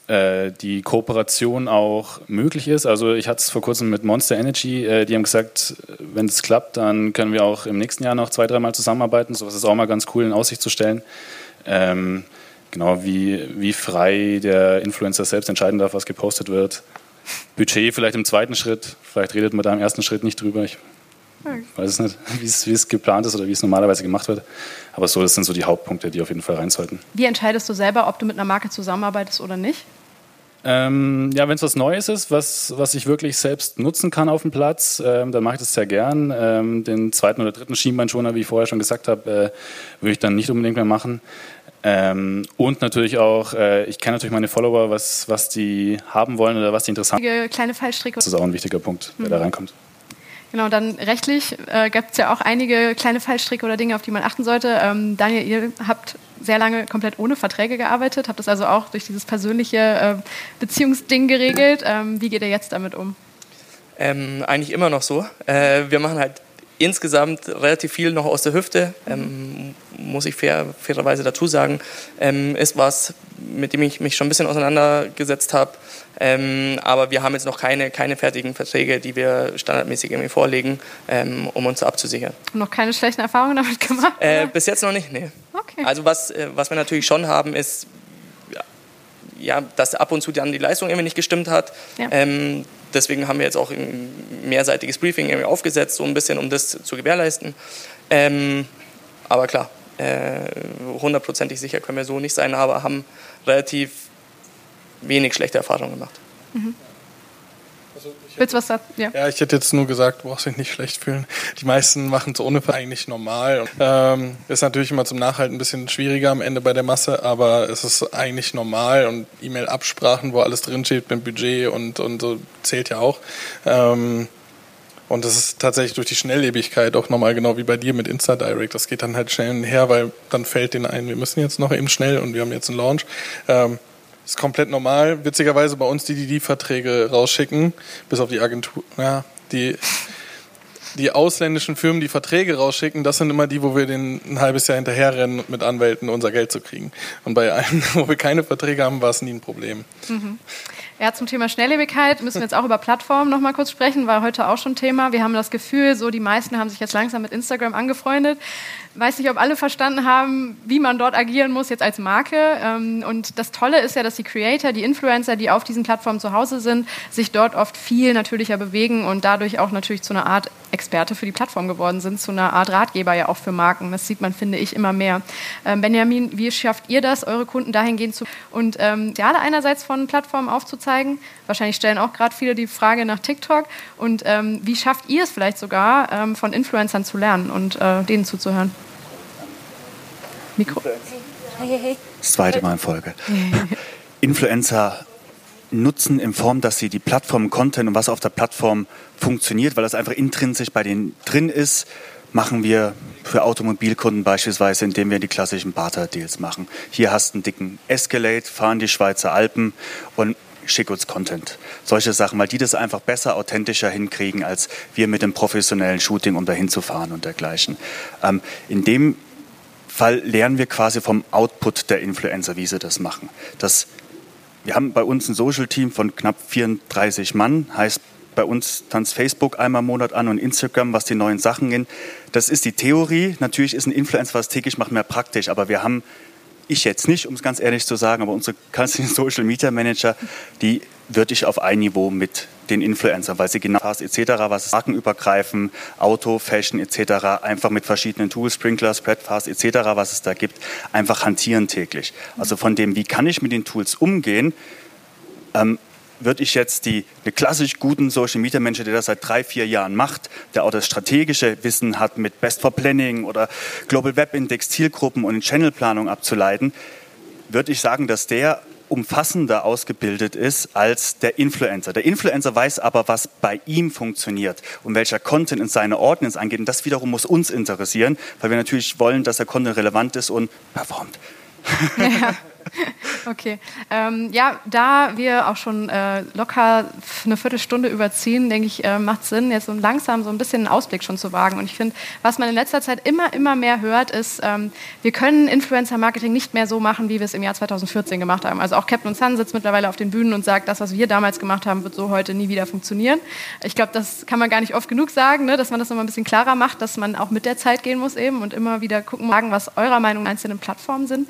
die Kooperation auch möglich ist. Also ich hatte es vor kurzem mit Monster Energy, äh, die haben gesagt, wenn es klappt, dann können wir auch im nächsten Jahr noch zwei, dreimal zusammenarbeiten. So ist auch mal ganz cool in Aussicht zu stellen. Ähm, genau, wie, wie frei der Influencer selbst entscheiden darf, was gepostet wird. Budget vielleicht im zweiten Schritt, vielleicht redet man da im ersten Schritt nicht drüber. Ich weiß es nicht, wie es, wie es geplant ist oder wie es normalerweise gemacht wird. Aber so, das sind so die Hauptpunkte, die auf jeden Fall rein sollten. Wie entscheidest du selber, ob du mit einer Marke zusammenarbeitest oder nicht? Ähm, ja, wenn es was Neues ist, was, was ich wirklich selbst nutzen kann auf dem Platz, ähm, dann mache ich das sehr gern. Ähm, den zweiten oder dritten Schienbeinschoner, wie ich vorher schon gesagt habe, äh, würde ich dann nicht unbedingt mehr machen. Ähm, und natürlich auch, äh, ich kenne natürlich meine Follower, was, was die haben wollen oder was die interessant sind. Kleine Fallstricke. Das ist auch ein wichtiger Punkt, der mhm. da reinkommt. Genau, dann rechtlich äh, gibt es ja auch einige kleine Fallstricke oder Dinge, auf die man achten sollte. Ähm, Daniel, ihr habt sehr lange komplett ohne Verträge gearbeitet, habt das also auch durch dieses persönliche äh, Beziehungsding geregelt. Ähm, wie geht ihr jetzt damit um? Ähm, eigentlich immer noch so. Äh, wir machen halt insgesamt relativ viel noch aus der Hüfte, ähm, muss ich fair, fairerweise dazu sagen. Ähm, ist was, mit dem ich mich schon ein bisschen auseinandergesetzt habe. Ähm, aber wir haben jetzt noch keine, keine fertigen Verträge, die wir standardmäßig irgendwie vorlegen, ähm, um uns abzusichern. Noch keine schlechten Erfahrungen damit gemacht? Äh, bis jetzt noch nicht, nee. Okay. Also was, äh, was wir natürlich schon haben, ist, ja, dass ab und zu dann die Leistung irgendwie nicht gestimmt hat. Ja. Ähm, deswegen haben wir jetzt auch ein mehrseitiges Briefing irgendwie aufgesetzt, so ein bisschen, um das zu gewährleisten. Ähm, aber klar, äh, hundertprozentig sicher können wir so nicht sein, aber haben relativ wenig schlechte Erfahrungen gemacht. Mhm. Also Willst du was sagen? Ja. ja, ich hätte jetzt nur gesagt, du brauchst dich nicht schlecht fühlen. Die meisten machen es ohne eigentlich normal. Ähm, ist natürlich immer zum Nachhalten ein bisschen schwieriger am Ende bei der Masse, aber es ist eigentlich normal und E-Mail-Absprachen, wo alles drinsteht mit Budget und, und so zählt ja auch. Ähm, und das ist tatsächlich durch die Schnelllebigkeit auch nochmal genau wie bei dir mit InstaDirect. Das geht dann halt schnell her, weil dann fällt denen ein, wir müssen jetzt noch eben schnell und wir haben jetzt einen Launch. Ähm, ist komplett normal. Witzigerweise bei uns, die die, die Verträge rausschicken, bis auf die Agentur, ja, die, die ausländischen Firmen, die Verträge rausschicken, das sind immer die, wo wir den ein halbes Jahr hinterherrennen, mit Anwälten unser Geld zu kriegen. Und bei allen, wo wir keine Verträge haben, war es nie ein Problem. Mhm. Ja, zum Thema Schnelllebigkeit müssen wir jetzt auch über Plattformen noch mal kurz sprechen, war heute auch schon Thema. Wir haben das Gefühl, so die meisten haben sich jetzt langsam mit Instagram angefreundet. Weiß nicht, ob alle verstanden haben, wie man dort agieren muss jetzt als Marke. Ähm, und das Tolle ist ja, dass die Creator, die Influencer, die auf diesen Plattformen zu Hause sind, sich dort oft viel natürlicher bewegen und dadurch auch natürlich zu einer Art Experte für die Plattform geworden sind, zu einer Art Ratgeber ja auch für Marken. Das sieht man, finde ich, immer mehr. Ähm, Benjamin, wie schafft ihr das, eure Kunden dahingehend zu und ähm, Ideale einerseits von Plattformen aufzuzeigen? Wahrscheinlich stellen auch gerade viele die Frage nach TikTok. Und ähm, wie schafft ihr es vielleicht sogar, ähm, von Influencern zu lernen und äh, denen zuzuhören? Mikro. Das zweite Mal in Folge. Influencer nutzen in Form, dass sie die Plattform Content und was auf der Plattform funktioniert, weil das einfach intrinsisch bei denen drin ist, machen wir für Automobilkunden beispielsweise, indem wir die klassischen Barter-Deals machen. Hier hast du einen dicken Escalade, fahren die Schweizer Alpen und schick uns Content. Solche Sachen, weil die das einfach besser, authentischer hinkriegen, als wir mit dem professionellen Shooting, um dahin zu fahren und dergleichen. Ähm, in dem Fall lernen wir quasi vom Output der Influencer, wie sie das machen. Das, wir haben bei uns ein Social-Team von knapp 34 Mann, heißt bei uns tanzt Facebook einmal im Monat an und Instagram, was die neuen Sachen in. Das ist die Theorie. Natürlich ist ein Influencer, was täglich macht, mehr praktisch, aber wir haben ich jetzt nicht, um es ganz ehrlich zu sagen, aber unsere ganzen Social Media Manager, die würde ich auf ein Niveau mit den Influencern, weil sie genau Fast etc., was markenübergreifen, Auto, Fashion etc., einfach mit verschiedenen Tools, Sprinkler, Spreadfast etc., was es da gibt, einfach hantieren täglich. Also von dem, wie kann ich mit den Tools umgehen, ähm, würde ich jetzt die eine klassisch guten Social Media Menschen, der das seit drei, vier Jahren macht, der auch das strategische Wissen hat mit Best for Planning oder Global Web Index, Zielgruppen und Channelplanung abzuleiten, würde ich sagen, dass der umfassender ausgebildet ist als der Influencer. Der Influencer weiß aber, was bei ihm funktioniert und welcher Content in seine Ordnance angeht. Und das wiederum muss uns interessieren, weil wir natürlich wollen, dass der Content relevant ist und performt. Ja. Okay. Ähm, ja, da wir auch schon äh, locker eine Viertelstunde überziehen, denke ich, äh, macht Sinn, jetzt so langsam so ein bisschen einen Ausblick schon zu wagen. Und ich finde, was man in letzter Zeit immer, immer mehr hört, ist, ähm, wir können Influencer-Marketing nicht mehr so machen, wie wir es im Jahr 2014 gemacht haben. Also auch Captain Sun sitzt mittlerweile auf den Bühnen und sagt, das, was wir damals gemacht haben, wird so heute nie wieder funktionieren. Ich glaube, das kann man gar nicht oft genug sagen, ne? dass man das nochmal ein bisschen klarer macht, dass man auch mit der Zeit gehen muss eben und immer wieder gucken, was eurer Meinung einzelnen Plattformen sind.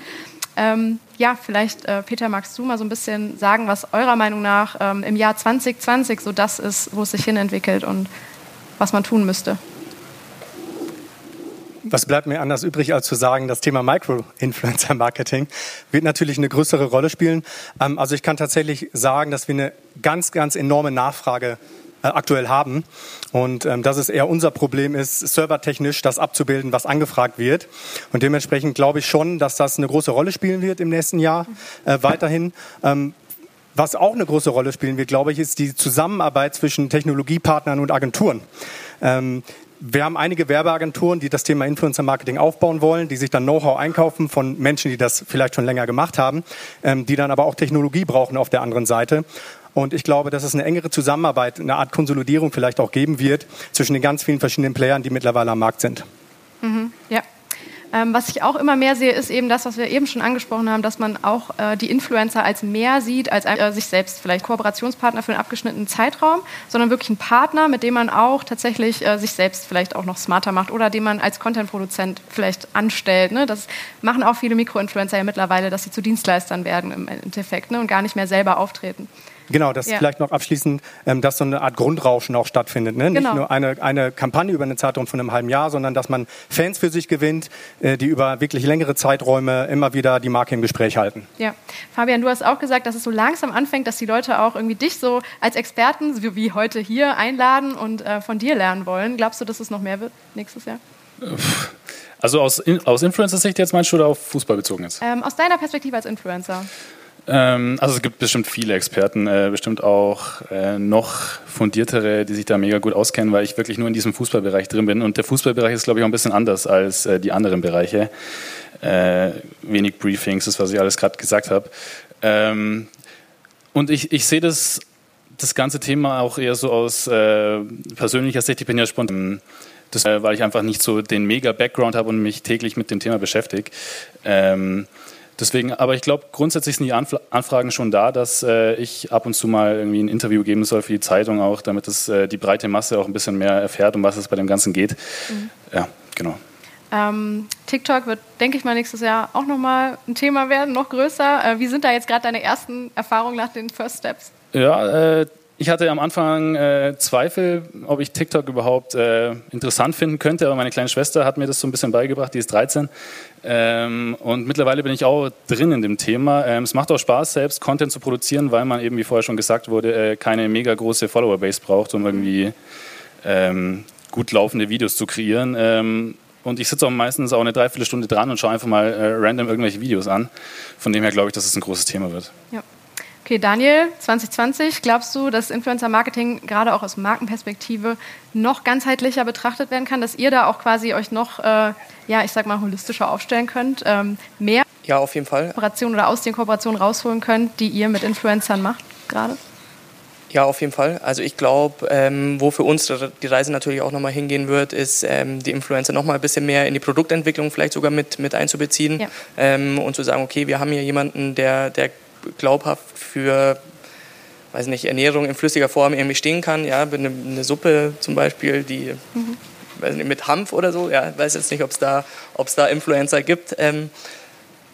Ähm, ja, vielleicht, äh, Peter, magst du mal so ein bisschen sagen, was eurer Meinung nach ähm, im Jahr 2020 so das ist, wo es sich hinentwickelt und was man tun müsste? Was bleibt mir anders übrig, als zu sagen, das Thema Micro-Influencer-Marketing wird natürlich eine größere Rolle spielen. Ähm, also ich kann tatsächlich sagen, dass wir eine ganz, ganz enorme Nachfrage äh, aktuell haben. Und ähm, dass es eher unser Problem ist, servertechnisch das abzubilden, was angefragt wird. Und dementsprechend glaube ich schon, dass das eine große Rolle spielen wird im nächsten Jahr äh, weiterhin. Ähm, was auch eine große Rolle spielen wird, glaube ich, ist die Zusammenarbeit zwischen Technologiepartnern und Agenturen. Ähm, wir haben einige Werbeagenturen, die das Thema Influencer Marketing aufbauen wollen, die sich dann Know-how einkaufen von Menschen, die das vielleicht schon länger gemacht haben, ähm, die dann aber auch Technologie brauchen auf der anderen Seite. Und ich glaube, dass es eine engere Zusammenarbeit, eine Art Konsolidierung vielleicht auch geben wird zwischen den ganz vielen verschiedenen Playern, die mittlerweile am Markt sind. Mhm, ja. Ähm, was ich auch immer mehr sehe, ist eben das, was wir eben schon angesprochen haben, dass man auch äh, die Influencer als mehr sieht, als äh, sich selbst vielleicht Kooperationspartner für einen abgeschnittenen Zeitraum, sondern wirklich ein Partner, mit dem man auch tatsächlich äh, sich selbst vielleicht auch noch smarter macht oder den man als Content-Produzent vielleicht anstellt. Ne? Das machen auch viele Mikroinfluencer ja mittlerweile, dass sie zu Dienstleistern werden im Endeffekt ne? und gar nicht mehr selber auftreten. Genau, das ja. vielleicht noch abschließend, ähm, dass so eine Art Grundrauschen auch stattfindet. Ne? Genau. Nicht nur eine, eine Kampagne über einen Zeitraum von einem halben Jahr, sondern dass man Fans für sich gewinnt, äh, die über wirklich längere Zeiträume immer wieder die Marke im Gespräch halten. Ja, Fabian, du hast auch gesagt, dass es so langsam anfängt, dass die Leute auch irgendwie dich so als Experten, wie heute hier, einladen und äh, von dir lernen wollen. Glaubst du, dass es noch mehr wird nächstes Jahr? Also aus, aus Influencer-Sicht jetzt meinst du oder auf Fußball bezogen jetzt? Ähm, aus deiner Perspektive als Influencer. Ähm, also es gibt bestimmt viele Experten, äh, bestimmt auch äh, noch fundiertere, die sich da mega gut auskennen, weil ich wirklich nur in diesem Fußballbereich drin bin. Und der Fußballbereich ist, glaube ich, auch ein bisschen anders als äh, die anderen Bereiche. Äh, wenig Briefings, das, was ich alles gerade gesagt habe. Ähm, und ich, ich sehe das, das ganze Thema auch eher so aus äh, persönlicher Sicht. Ich bin ja spontan. Das, äh, weil ich einfach nicht so den mega Background habe und mich täglich mit dem Thema beschäftige. Ähm, Deswegen, aber ich glaube, grundsätzlich sind die Anfragen schon da, dass äh, ich ab und zu mal irgendwie ein Interview geben soll für die Zeitung auch, damit es äh, die breite Masse auch ein bisschen mehr erfährt, um was es bei dem Ganzen geht. Mhm. Ja, genau. Ähm, TikTok wird, denke ich mal, nächstes Jahr auch nochmal ein Thema werden, noch größer. Äh, wie sind da jetzt gerade deine ersten Erfahrungen nach den First Steps? Ja, äh, ich hatte am Anfang äh, Zweifel, ob ich TikTok überhaupt äh, interessant finden könnte, aber meine kleine Schwester hat mir das so ein bisschen beigebracht, die ist 13. Ähm, und mittlerweile bin ich auch drin in dem Thema. Ähm, es macht auch Spaß, selbst Content zu produzieren, weil man eben, wie vorher schon gesagt wurde, äh, keine mega große Follower-Base braucht, um irgendwie ähm, gut laufende Videos zu kreieren. Ähm, und ich sitze auch meistens auch eine Dreiviertelstunde dran und schaue einfach mal äh, random irgendwelche Videos an. Von dem her glaube ich, dass es ein großes Thema wird. Ja. Okay, Daniel, 2020, glaubst du, dass Influencer-Marketing gerade auch aus Markenperspektive noch ganzheitlicher betrachtet werden kann, dass ihr da auch quasi euch noch, äh, ja, ich sag mal, holistischer aufstellen könnt, ähm, mehr ja, auf jeden Fall. Kooperationen oder aus den Kooperationen rausholen könnt, die ihr mit Influencern macht gerade? Ja, auf jeden Fall. Also ich glaube, ähm, wo für uns die Reise natürlich auch nochmal hingehen wird, ist ähm, die Influencer nochmal ein bisschen mehr in die Produktentwicklung vielleicht sogar mit, mit einzubeziehen ja. ähm, und zu sagen, okay, wir haben hier jemanden, der, der glaubhaft für weiß nicht, Ernährung in flüssiger Form irgendwie stehen kann. Ja, eine, eine Suppe zum Beispiel, die mhm. weiß nicht, mit Hanf oder so. Ja, weiß jetzt nicht, ob es da, da Influencer gibt. Ähm,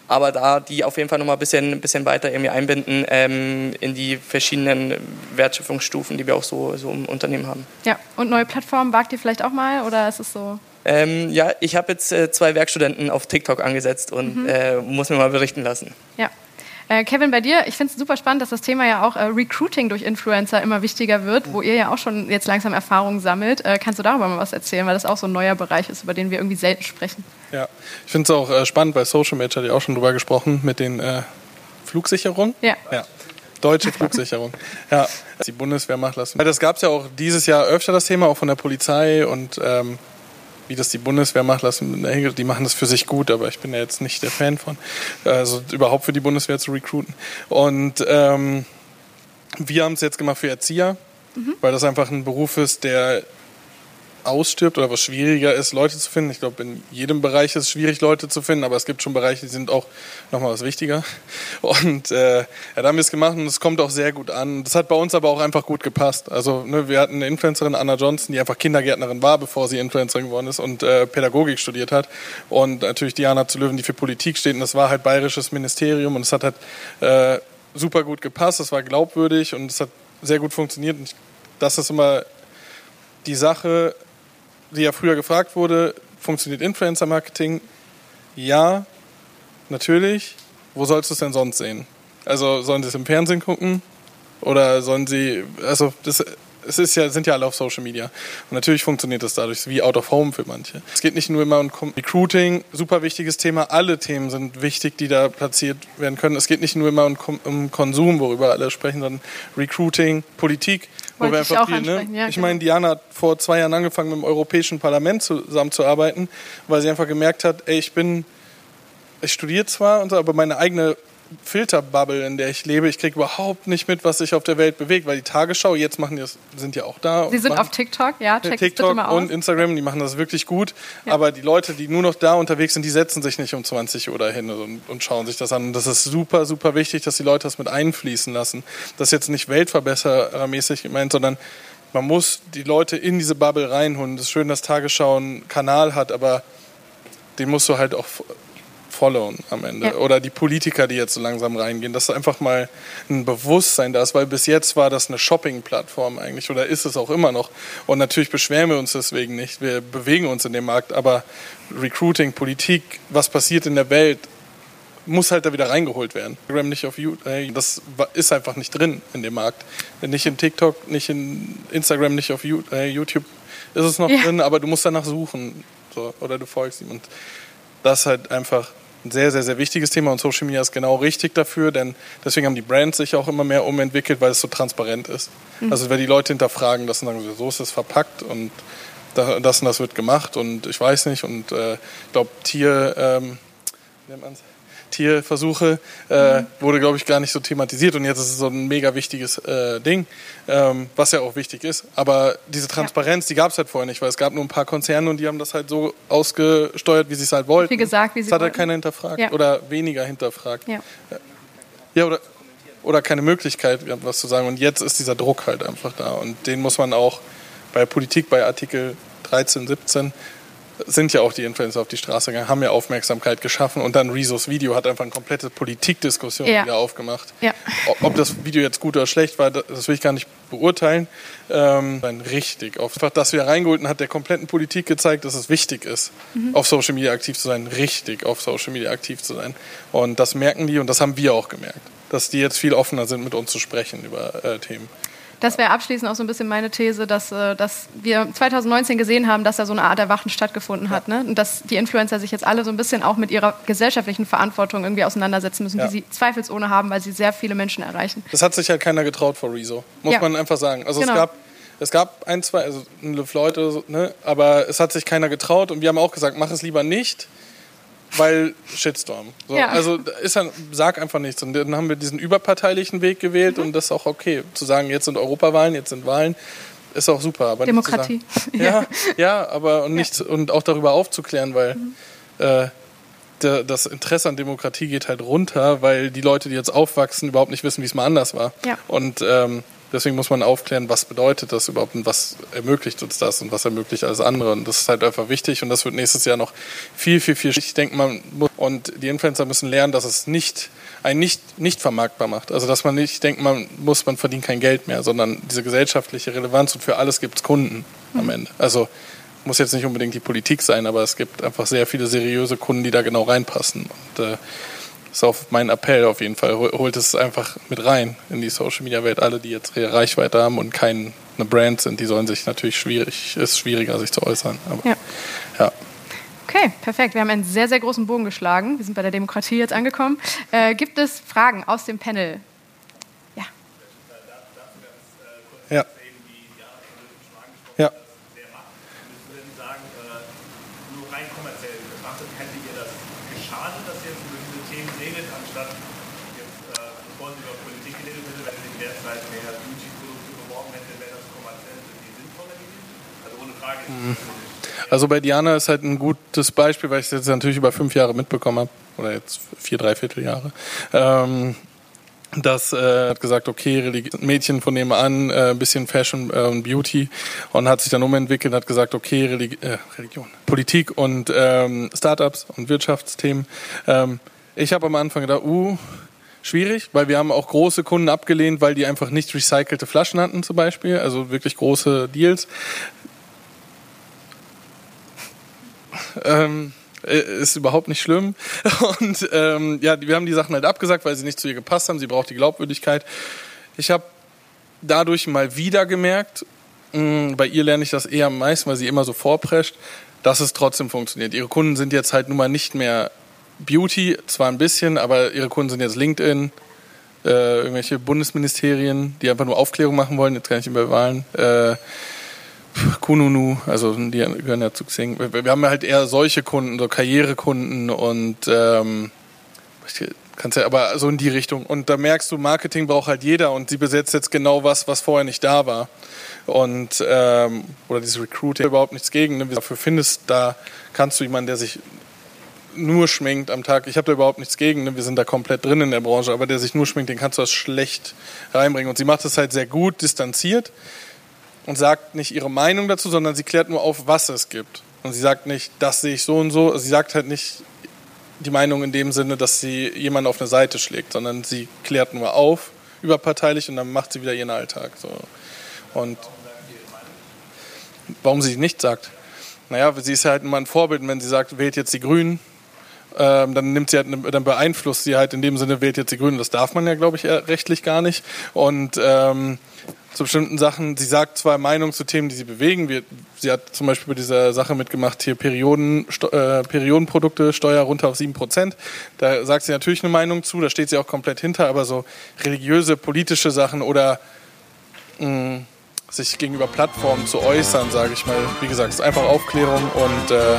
aber da die auf jeden Fall noch mal ein bisschen, bisschen weiter irgendwie einbinden ähm, in die verschiedenen Wertschöpfungsstufen, die wir auch so, so im Unternehmen haben. Ja, und neue Plattformen wagt ihr vielleicht auch mal oder ist es so? Ähm, ja, ich habe jetzt äh, zwei Werkstudenten auf TikTok angesetzt und mhm. äh, muss mir mal berichten lassen. Ja, äh, Kevin, bei dir, ich finde es super spannend, dass das Thema ja auch äh, Recruiting durch Influencer immer wichtiger wird, wo ihr ja auch schon jetzt langsam Erfahrungen sammelt. Äh, kannst du darüber mal was erzählen, weil das auch so ein neuer Bereich ist, über den wir irgendwie selten sprechen? Ja, ich finde es auch äh, spannend, bei Social Media hat ja auch schon drüber gesprochen, mit den äh, Flugsicherungen. Ja. ja. Deutsche Flugsicherung. ja, die Bundeswehr macht lassen. Das gab es ja auch dieses Jahr öfter das Thema, auch von der Polizei und ähm, wie das die Bundeswehr macht, lassen, die machen das für sich gut, aber ich bin ja jetzt nicht der Fan von, also überhaupt für die Bundeswehr zu recruiten. Und ähm, wir haben es jetzt gemacht für Erzieher, mhm. weil das einfach ein Beruf ist, der ausstirbt oder was schwieriger ist, Leute zu finden. Ich glaube, in jedem Bereich ist es schwierig, Leute zu finden, aber es gibt schon Bereiche, die sind auch nochmal was wichtiger. Und äh, ja, da haben wir es gemacht und es kommt auch sehr gut an. Das hat bei uns aber auch einfach gut gepasst. Also ne, wir hatten eine Influencerin, Anna Johnson, die einfach Kindergärtnerin war, bevor sie Influencerin geworden ist und äh, Pädagogik studiert hat. Und natürlich Diana zu Löwen, die für Politik steht. Und das war halt bayerisches Ministerium und es hat halt äh, super gut gepasst. Es war glaubwürdig und es hat sehr gut funktioniert. Und das ist immer die Sache, die ja früher gefragt wurde, funktioniert Influencer-Marketing? Ja, natürlich. Wo sollst du es denn sonst sehen? Also sollen sie es im Fernsehen gucken? Oder sollen sie, also das, es ist ja, sind ja alle auf Social Media. Und natürlich funktioniert das dadurch wie out of home für manche. Es geht nicht nur immer um Recruiting, super wichtiges Thema. Alle Themen sind wichtig, die da platziert werden können. Es geht nicht nur immer um, um Konsum, worüber alle sprechen, sondern Recruiting, Politik. Wollte ich auch viel, ne? ja, Ich genau. meine, Diana hat vor zwei Jahren angefangen, mit dem Europäischen Parlament zusammenzuarbeiten, weil sie einfach gemerkt hat, ey, ich bin, ich studiere zwar, aber meine eigene Filterbubble, in der ich lebe. Ich kriege überhaupt nicht mit, was sich auf der Welt bewegt, weil die Tagesschau, jetzt machen die das, sind ja auch da. Sie sind auf TikTok, ja, check TikTok mal aus. und Instagram, die machen das wirklich gut. Ja. Aber die Leute, die nur noch da unterwegs sind, die setzen sich nicht um 20 Uhr dahin und, und schauen sich das an. Und das ist super, super wichtig, dass die Leute das mit einfließen lassen. Das ist jetzt nicht weltverbesserermäßig gemeint, sondern man muss die Leute in diese Bubble reinholen. Es ist schön, dass Tagesschau einen Kanal hat, aber den musst du halt auch followen am Ende. Ja. Oder die Politiker, die jetzt so langsam reingehen, dass einfach mal ein Bewusstsein da ist, weil bis jetzt war das eine Shopping-Plattform eigentlich oder ist es auch immer noch. Und natürlich beschweren wir uns deswegen nicht. Wir bewegen uns in dem Markt, aber Recruiting, Politik, was passiert in der Welt, muss halt da wieder reingeholt werden. Instagram nicht auf YouTube, das ist einfach nicht drin in dem Markt. Nicht in TikTok, nicht in Instagram, nicht auf YouTube ist es noch ja. drin, aber du musst danach suchen so, oder du folgst ihm und das halt einfach ein sehr, sehr, sehr wichtiges Thema und Social Media ist genau richtig dafür, denn deswegen haben die Brands sich auch immer mehr umentwickelt, weil es so transparent ist. Mhm. Also wenn die Leute hinterfragen, das und sagen, so ist es verpackt und das und das wird gemacht und ich weiß nicht und äh, ich glaube Tier, ähm, Tierversuche, äh, mhm. wurde, glaube ich, gar nicht so thematisiert und jetzt ist es so ein mega wichtiges äh, Ding, ähm, was ja auch wichtig ist. Aber diese Transparenz, ja. die gab es halt vorher nicht, weil es gab nur ein paar Konzerne und die haben das halt so ausgesteuert, wie sie es halt wollten. Wie gesagt, wie sie Das hat halt keiner hinterfragt ja. oder weniger hinterfragt. Ja, ja oder, oder keine Möglichkeit, was zu sagen. Und jetzt ist dieser Druck halt einfach da und den muss man auch bei Politik, bei Artikel 13, 17 sind ja auch die Influencer auf die Straße gegangen, haben ja Aufmerksamkeit geschaffen und dann Rezos Video hat einfach eine komplette Politikdiskussion ja. wieder aufgemacht. Ja. Ob das Video jetzt gut oder schlecht war, das will ich gar nicht beurteilen. Ähm, richtig, einfach das wieder reingeholt und hat der kompletten Politik gezeigt, dass es wichtig ist, mhm. auf Social Media aktiv zu sein, richtig auf Social Media aktiv zu sein. Und das merken die und das haben wir auch gemerkt, dass die jetzt viel offener sind, mit uns zu sprechen über äh, Themen. Das wäre abschließend auch so ein bisschen meine These, dass, äh, dass wir 2019 gesehen haben, dass da so eine Art Erwachen stattgefunden hat. Ne? Und dass die Influencer sich jetzt alle so ein bisschen auch mit ihrer gesellschaftlichen Verantwortung irgendwie auseinandersetzen müssen, ja. die sie zweifelsohne haben, weil sie sehr viele Menschen erreichen. Das hat sich halt keiner getraut vor Rezo, muss ja. man einfach sagen. Also genau. es gab es gab ein, zwei, also Leute, ne, aber es hat sich keiner getraut und wir haben auch gesagt, mach es lieber nicht, weil Shitstorm. So, ja. Also ist dann, sag einfach nichts. Und dann haben wir diesen überparteilichen Weg gewählt mhm. und das ist auch okay. Zu sagen, jetzt sind Europawahlen, jetzt sind Wahlen, ist auch super. Aber Demokratie. Sagen, ja, ja, aber und, nicht, und auch darüber aufzuklären, weil mhm. äh, der, das Interesse an Demokratie geht halt runter, weil die Leute, die jetzt aufwachsen, überhaupt nicht wissen, wie es mal anders war. Ja. Und ähm, Deswegen muss man aufklären, was bedeutet das überhaupt und was ermöglicht uns das und was ermöglicht alles andere. Und das ist halt einfach wichtig und das wird nächstes Jahr noch viel, viel, viel. Ich denke, man muss, und die Influencer müssen lernen, dass es nicht ein nicht, nicht vermarktbar macht. Also dass man nicht denkt, man muss, man verdient kein Geld mehr, sondern diese gesellschaftliche Relevanz und für alles gibt es Kunden am Ende. Also muss jetzt nicht unbedingt die Politik sein, aber es gibt einfach sehr viele seriöse Kunden, die da genau reinpassen. Und äh, ist auf mein Appell auf jeden Fall. Holt es einfach mit rein in die Social Media Welt. Alle, die jetzt Reichweite haben und keine Brand sind, die sollen sich natürlich schwierig, ist schwieriger, sich zu äußern. Aber, ja. ja. Okay, perfekt. Wir haben einen sehr, sehr großen Bogen geschlagen. Wir sind bei der Demokratie jetzt angekommen. Äh, gibt es Fragen aus dem Panel? Ja. Ja. Ja. Also bei Diana ist halt ein gutes Beispiel, weil ich es jetzt natürlich über fünf Jahre mitbekommen habe, oder jetzt vier, dreiviertel Jahre. Ähm, das äh, hat gesagt, okay, Mädchen von nebenan, äh, ein bisschen Fashion äh, und Beauty und hat sich dann umentwickelt, hat gesagt, okay, Religi äh, Religion, Politik und ähm, Startups und Wirtschaftsthemen. Ähm, ich habe am Anfang gedacht, uh, schwierig, weil wir haben auch große Kunden abgelehnt, weil die einfach nicht recycelte Flaschen hatten zum Beispiel, also wirklich große Deals. Ähm, äh, ist überhaupt nicht schlimm. Und ähm, ja, wir haben die Sachen halt abgesagt, weil sie nicht zu ihr gepasst haben. Sie braucht die Glaubwürdigkeit. Ich habe dadurch mal wieder gemerkt, mh, mm, bei ihr lerne ich das eher am meisten, weil sie immer so vorprescht, dass es trotzdem funktioniert. Ihre Kunden sind jetzt halt nun mal nicht mehr Beauty, zwar ein bisschen, aber ihre Kunden sind jetzt LinkedIn, äh, irgendwelche Bundesministerien, die einfach nur Aufklärung machen wollen, jetzt kann ich über Wahlen. Äh, Kununu, also die gehören ja zu Xing. Wir, wir haben halt eher solche Kunden, so Karrierekunden und ähm, kannst ja aber so in die Richtung. Und da merkst du, Marketing braucht halt jeder und sie besetzt jetzt genau was, was vorher nicht da war. Und ähm, oder dieses Recruiting überhaupt nichts gegen. Ne? Dafür findest da kannst du jemanden, der sich nur schminkt am Tag. Ich habe da überhaupt nichts gegen. Ne? Wir sind da komplett drin in der Branche, aber der sich nur schminkt, den kannst du das schlecht reinbringen. Und sie macht das halt sehr gut, distanziert und sagt nicht ihre Meinung dazu, sondern sie klärt nur auf, was es gibt. Und sie sagt nicht, das sehe ich so und so. Sie sagt halt nicht die Meinung in dem Sinne, dass sie jemanden auf eine Seite schlägt, sondern sie klärt nur auf überparteilich und dann macht sie wieder ihren Alltag. So. Und warum sie nicht sagt? Naja, sie ist halt immer ein Vorbild, wenn sie sagt, wählt jetzt die Grünen, ähm, dann nimmt sie halt, dann beeinflusst sie halt in dem Sinne, wählt jetzt die Grünen. Das darf man ja, glaube ich, rechtlich gar nicht. Und ähm, zu bestimmten Sachen. Sie sagt zwar Meinungen zu Themen, die sie bewegen. Wir, sie hat zum Beispiel bei dieser Sache mitgemacht, hier Perioden, äh, Periodenprodukte, Steuer runter auf 7%. Da sagt sie natürlich eine Meinung zu, da steht sie auch komplett hinter, aber so religiöse, politische Sachen oder mh, sich gegenüber Plattformen zu äußern, sage ich mal, wie gesagt, ist einfach Aufklärung und äh,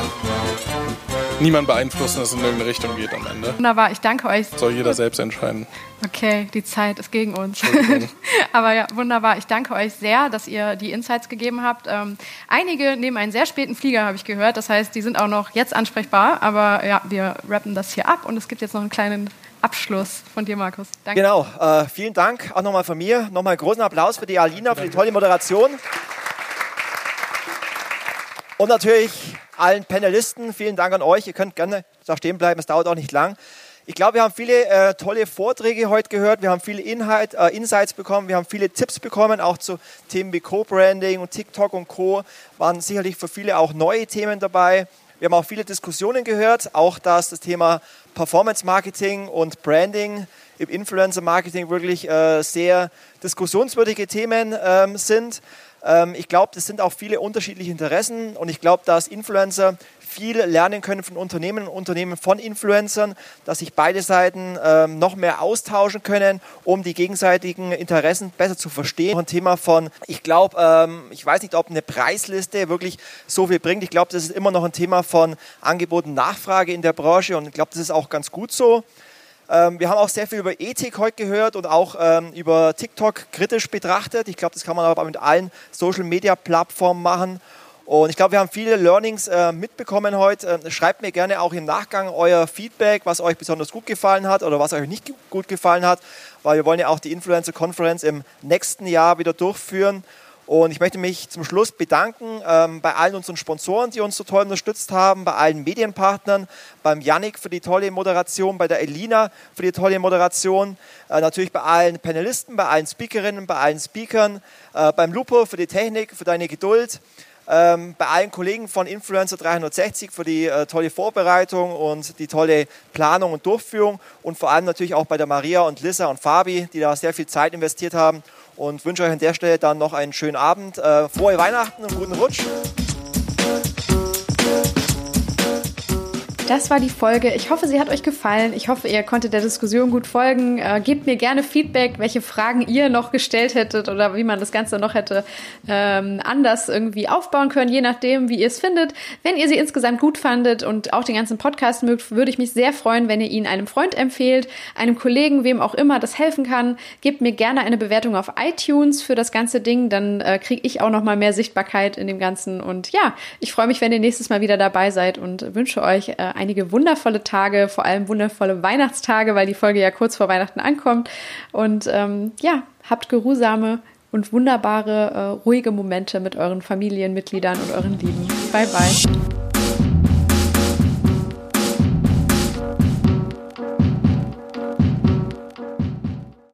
niemand beeinflussen, dass es in irgendeine Richtung geht am Ende. Wunderbar, ich danke euch. Soll jeder selbst entscheiden. Okay, die Zeit ist gegen uns. Aber ja, wunderbar. Ich danke euch sehr, dass ihr die Insights gegeben habt. Ähm, einige nehmen einen sehr späten Flieger, habe ich gehört. Das heißt, die sind auch noch jetzt ansprechbar. Aber ja, wir rappen das hier ab und es gibt jetzt noch einen kleinen Abschluss von dir, Markus. Danke. Genau, äh, vielen Dank auch nochmal von mir. Nochmal großen Applaus für die Alina, für die tolle Moderation. Und natürlich allen Panelisten, vielen Dank an euch. Ihr könnt gerne da stehen bleiben, es dauert auch nicht lang. Ich glaube, wir haben viele äh, tolle Vorträge heute gehört, wir haben viele Inhalt, äh, Insights bekommen, wir haben viele Tipps bekommen, auch zu Themen wie Co-Branding und TikTok und Co. Waren sicherlich für viele auch neue Themen dabei. Wir haben auch viele Diskussionen gehört, auch dass das Thema Performance Marketing und Branding im Influencer Marketing wirklich äh, sehr diskussionswürdige Themen ähm, sind. Ähm, ich glaube, das sind auch viele unterschiedliche Interessen und ich glaube, dass Influencer viel lernen können von Unternehmen und Unternehmen von Influencern, dass sich beide Seiten ähm, noch mehr austauschen können, um die gegenseitigen Interessen besser zu verstehen. Ein Thema von, ich glaube, ähm, ich weiß nicht, ob eine Preisliste wirklich so viel bringt. Ich glaube, das ist immer noch ein Thema von Angebot und Nachfrage in der Branche und ich glaube, das ist auch ganz gut so. Ähm, wir haben auch sehr viel über Ethik heute gehört und auch ähm, über TikTok kritisch betrachtet. Ich glaube, das kann man aber mit allen Social-Media-Plattformen machen. Und ich glaube, wir haben viele Learnings äh, mitbekommen heute. Äh, schreibt mir gerne auch im Nachgang euer Feedback, was euch besonders gut gefallen hat oder was euch nicht gut gefallen hat, weil wir wollen ja auch die Influencer Conference im nächsten Jahr wieder durchführen. Und ich möchte mich zum Schluss bedanken ähm, bei allen unseren Sponsoren, die uns so toll unterstützt haben, bei allen Medienpartnern, beim Yannick für die tolle Moderation, bei der Elina für die tolle Moderation, äh, natürlich bei allen Panelisten, bei allen Speakerinnen, bei allen Speakern, äh, beim Lupo für die Technik, für deine Geduld. Ähm, bei allen Kollegen von Influencer 360 für die äh, tolle Vorbereitung und die tolle Planung und Durchführung und vor allem natürlich auch bei der Maria und Lissa und Fabi, die da sehr viel Zeit investiert haben und wünsche euch an der Stelle dann noch einen schönen Abend, äh, frohe Weihnachten und guten Rutsch. Das war die Folge. Ich hoffe, sie hat euch gefallen. Ich hoffe, ihr konntet der Diskussion gut folgen. Äh, gebt mir gerne Feedback, welche Fragen ihr noch gestellt hättet oder wie man das Ganze noch hätte ähm, anders irgendwie aufbauen können, je nachdem, wie ihr es findet. Wenn ihr sie insgesamt gut fandet und auch den ganzen Podcast mögt, würde ich mich sehr freuen, wenn ihr ihn einem Freund empfehlt, einem Kollegen, wem auch immer das helfen kann. Gebt mir gerne eine Bewertung auf iTunes für das ganze Ding, dann äh, kriege ich auch noch mal mehr Sichtbarkeit in dem Ganzen. Und ja, ich freue mich, wenn ihr nächstes Mal wieder dabei seid und wünsche euch äh, einige wundervolle Tage, vor allem wundervolle Weihnachtstage, weil die Folge ja kurz vor Weihnachten ankommt. Und ähm, ja, habt geruhsame und wunderbare, äh, ruhige Momente mit euren Familienmitgliedern und euren Lieben. Bye, bye.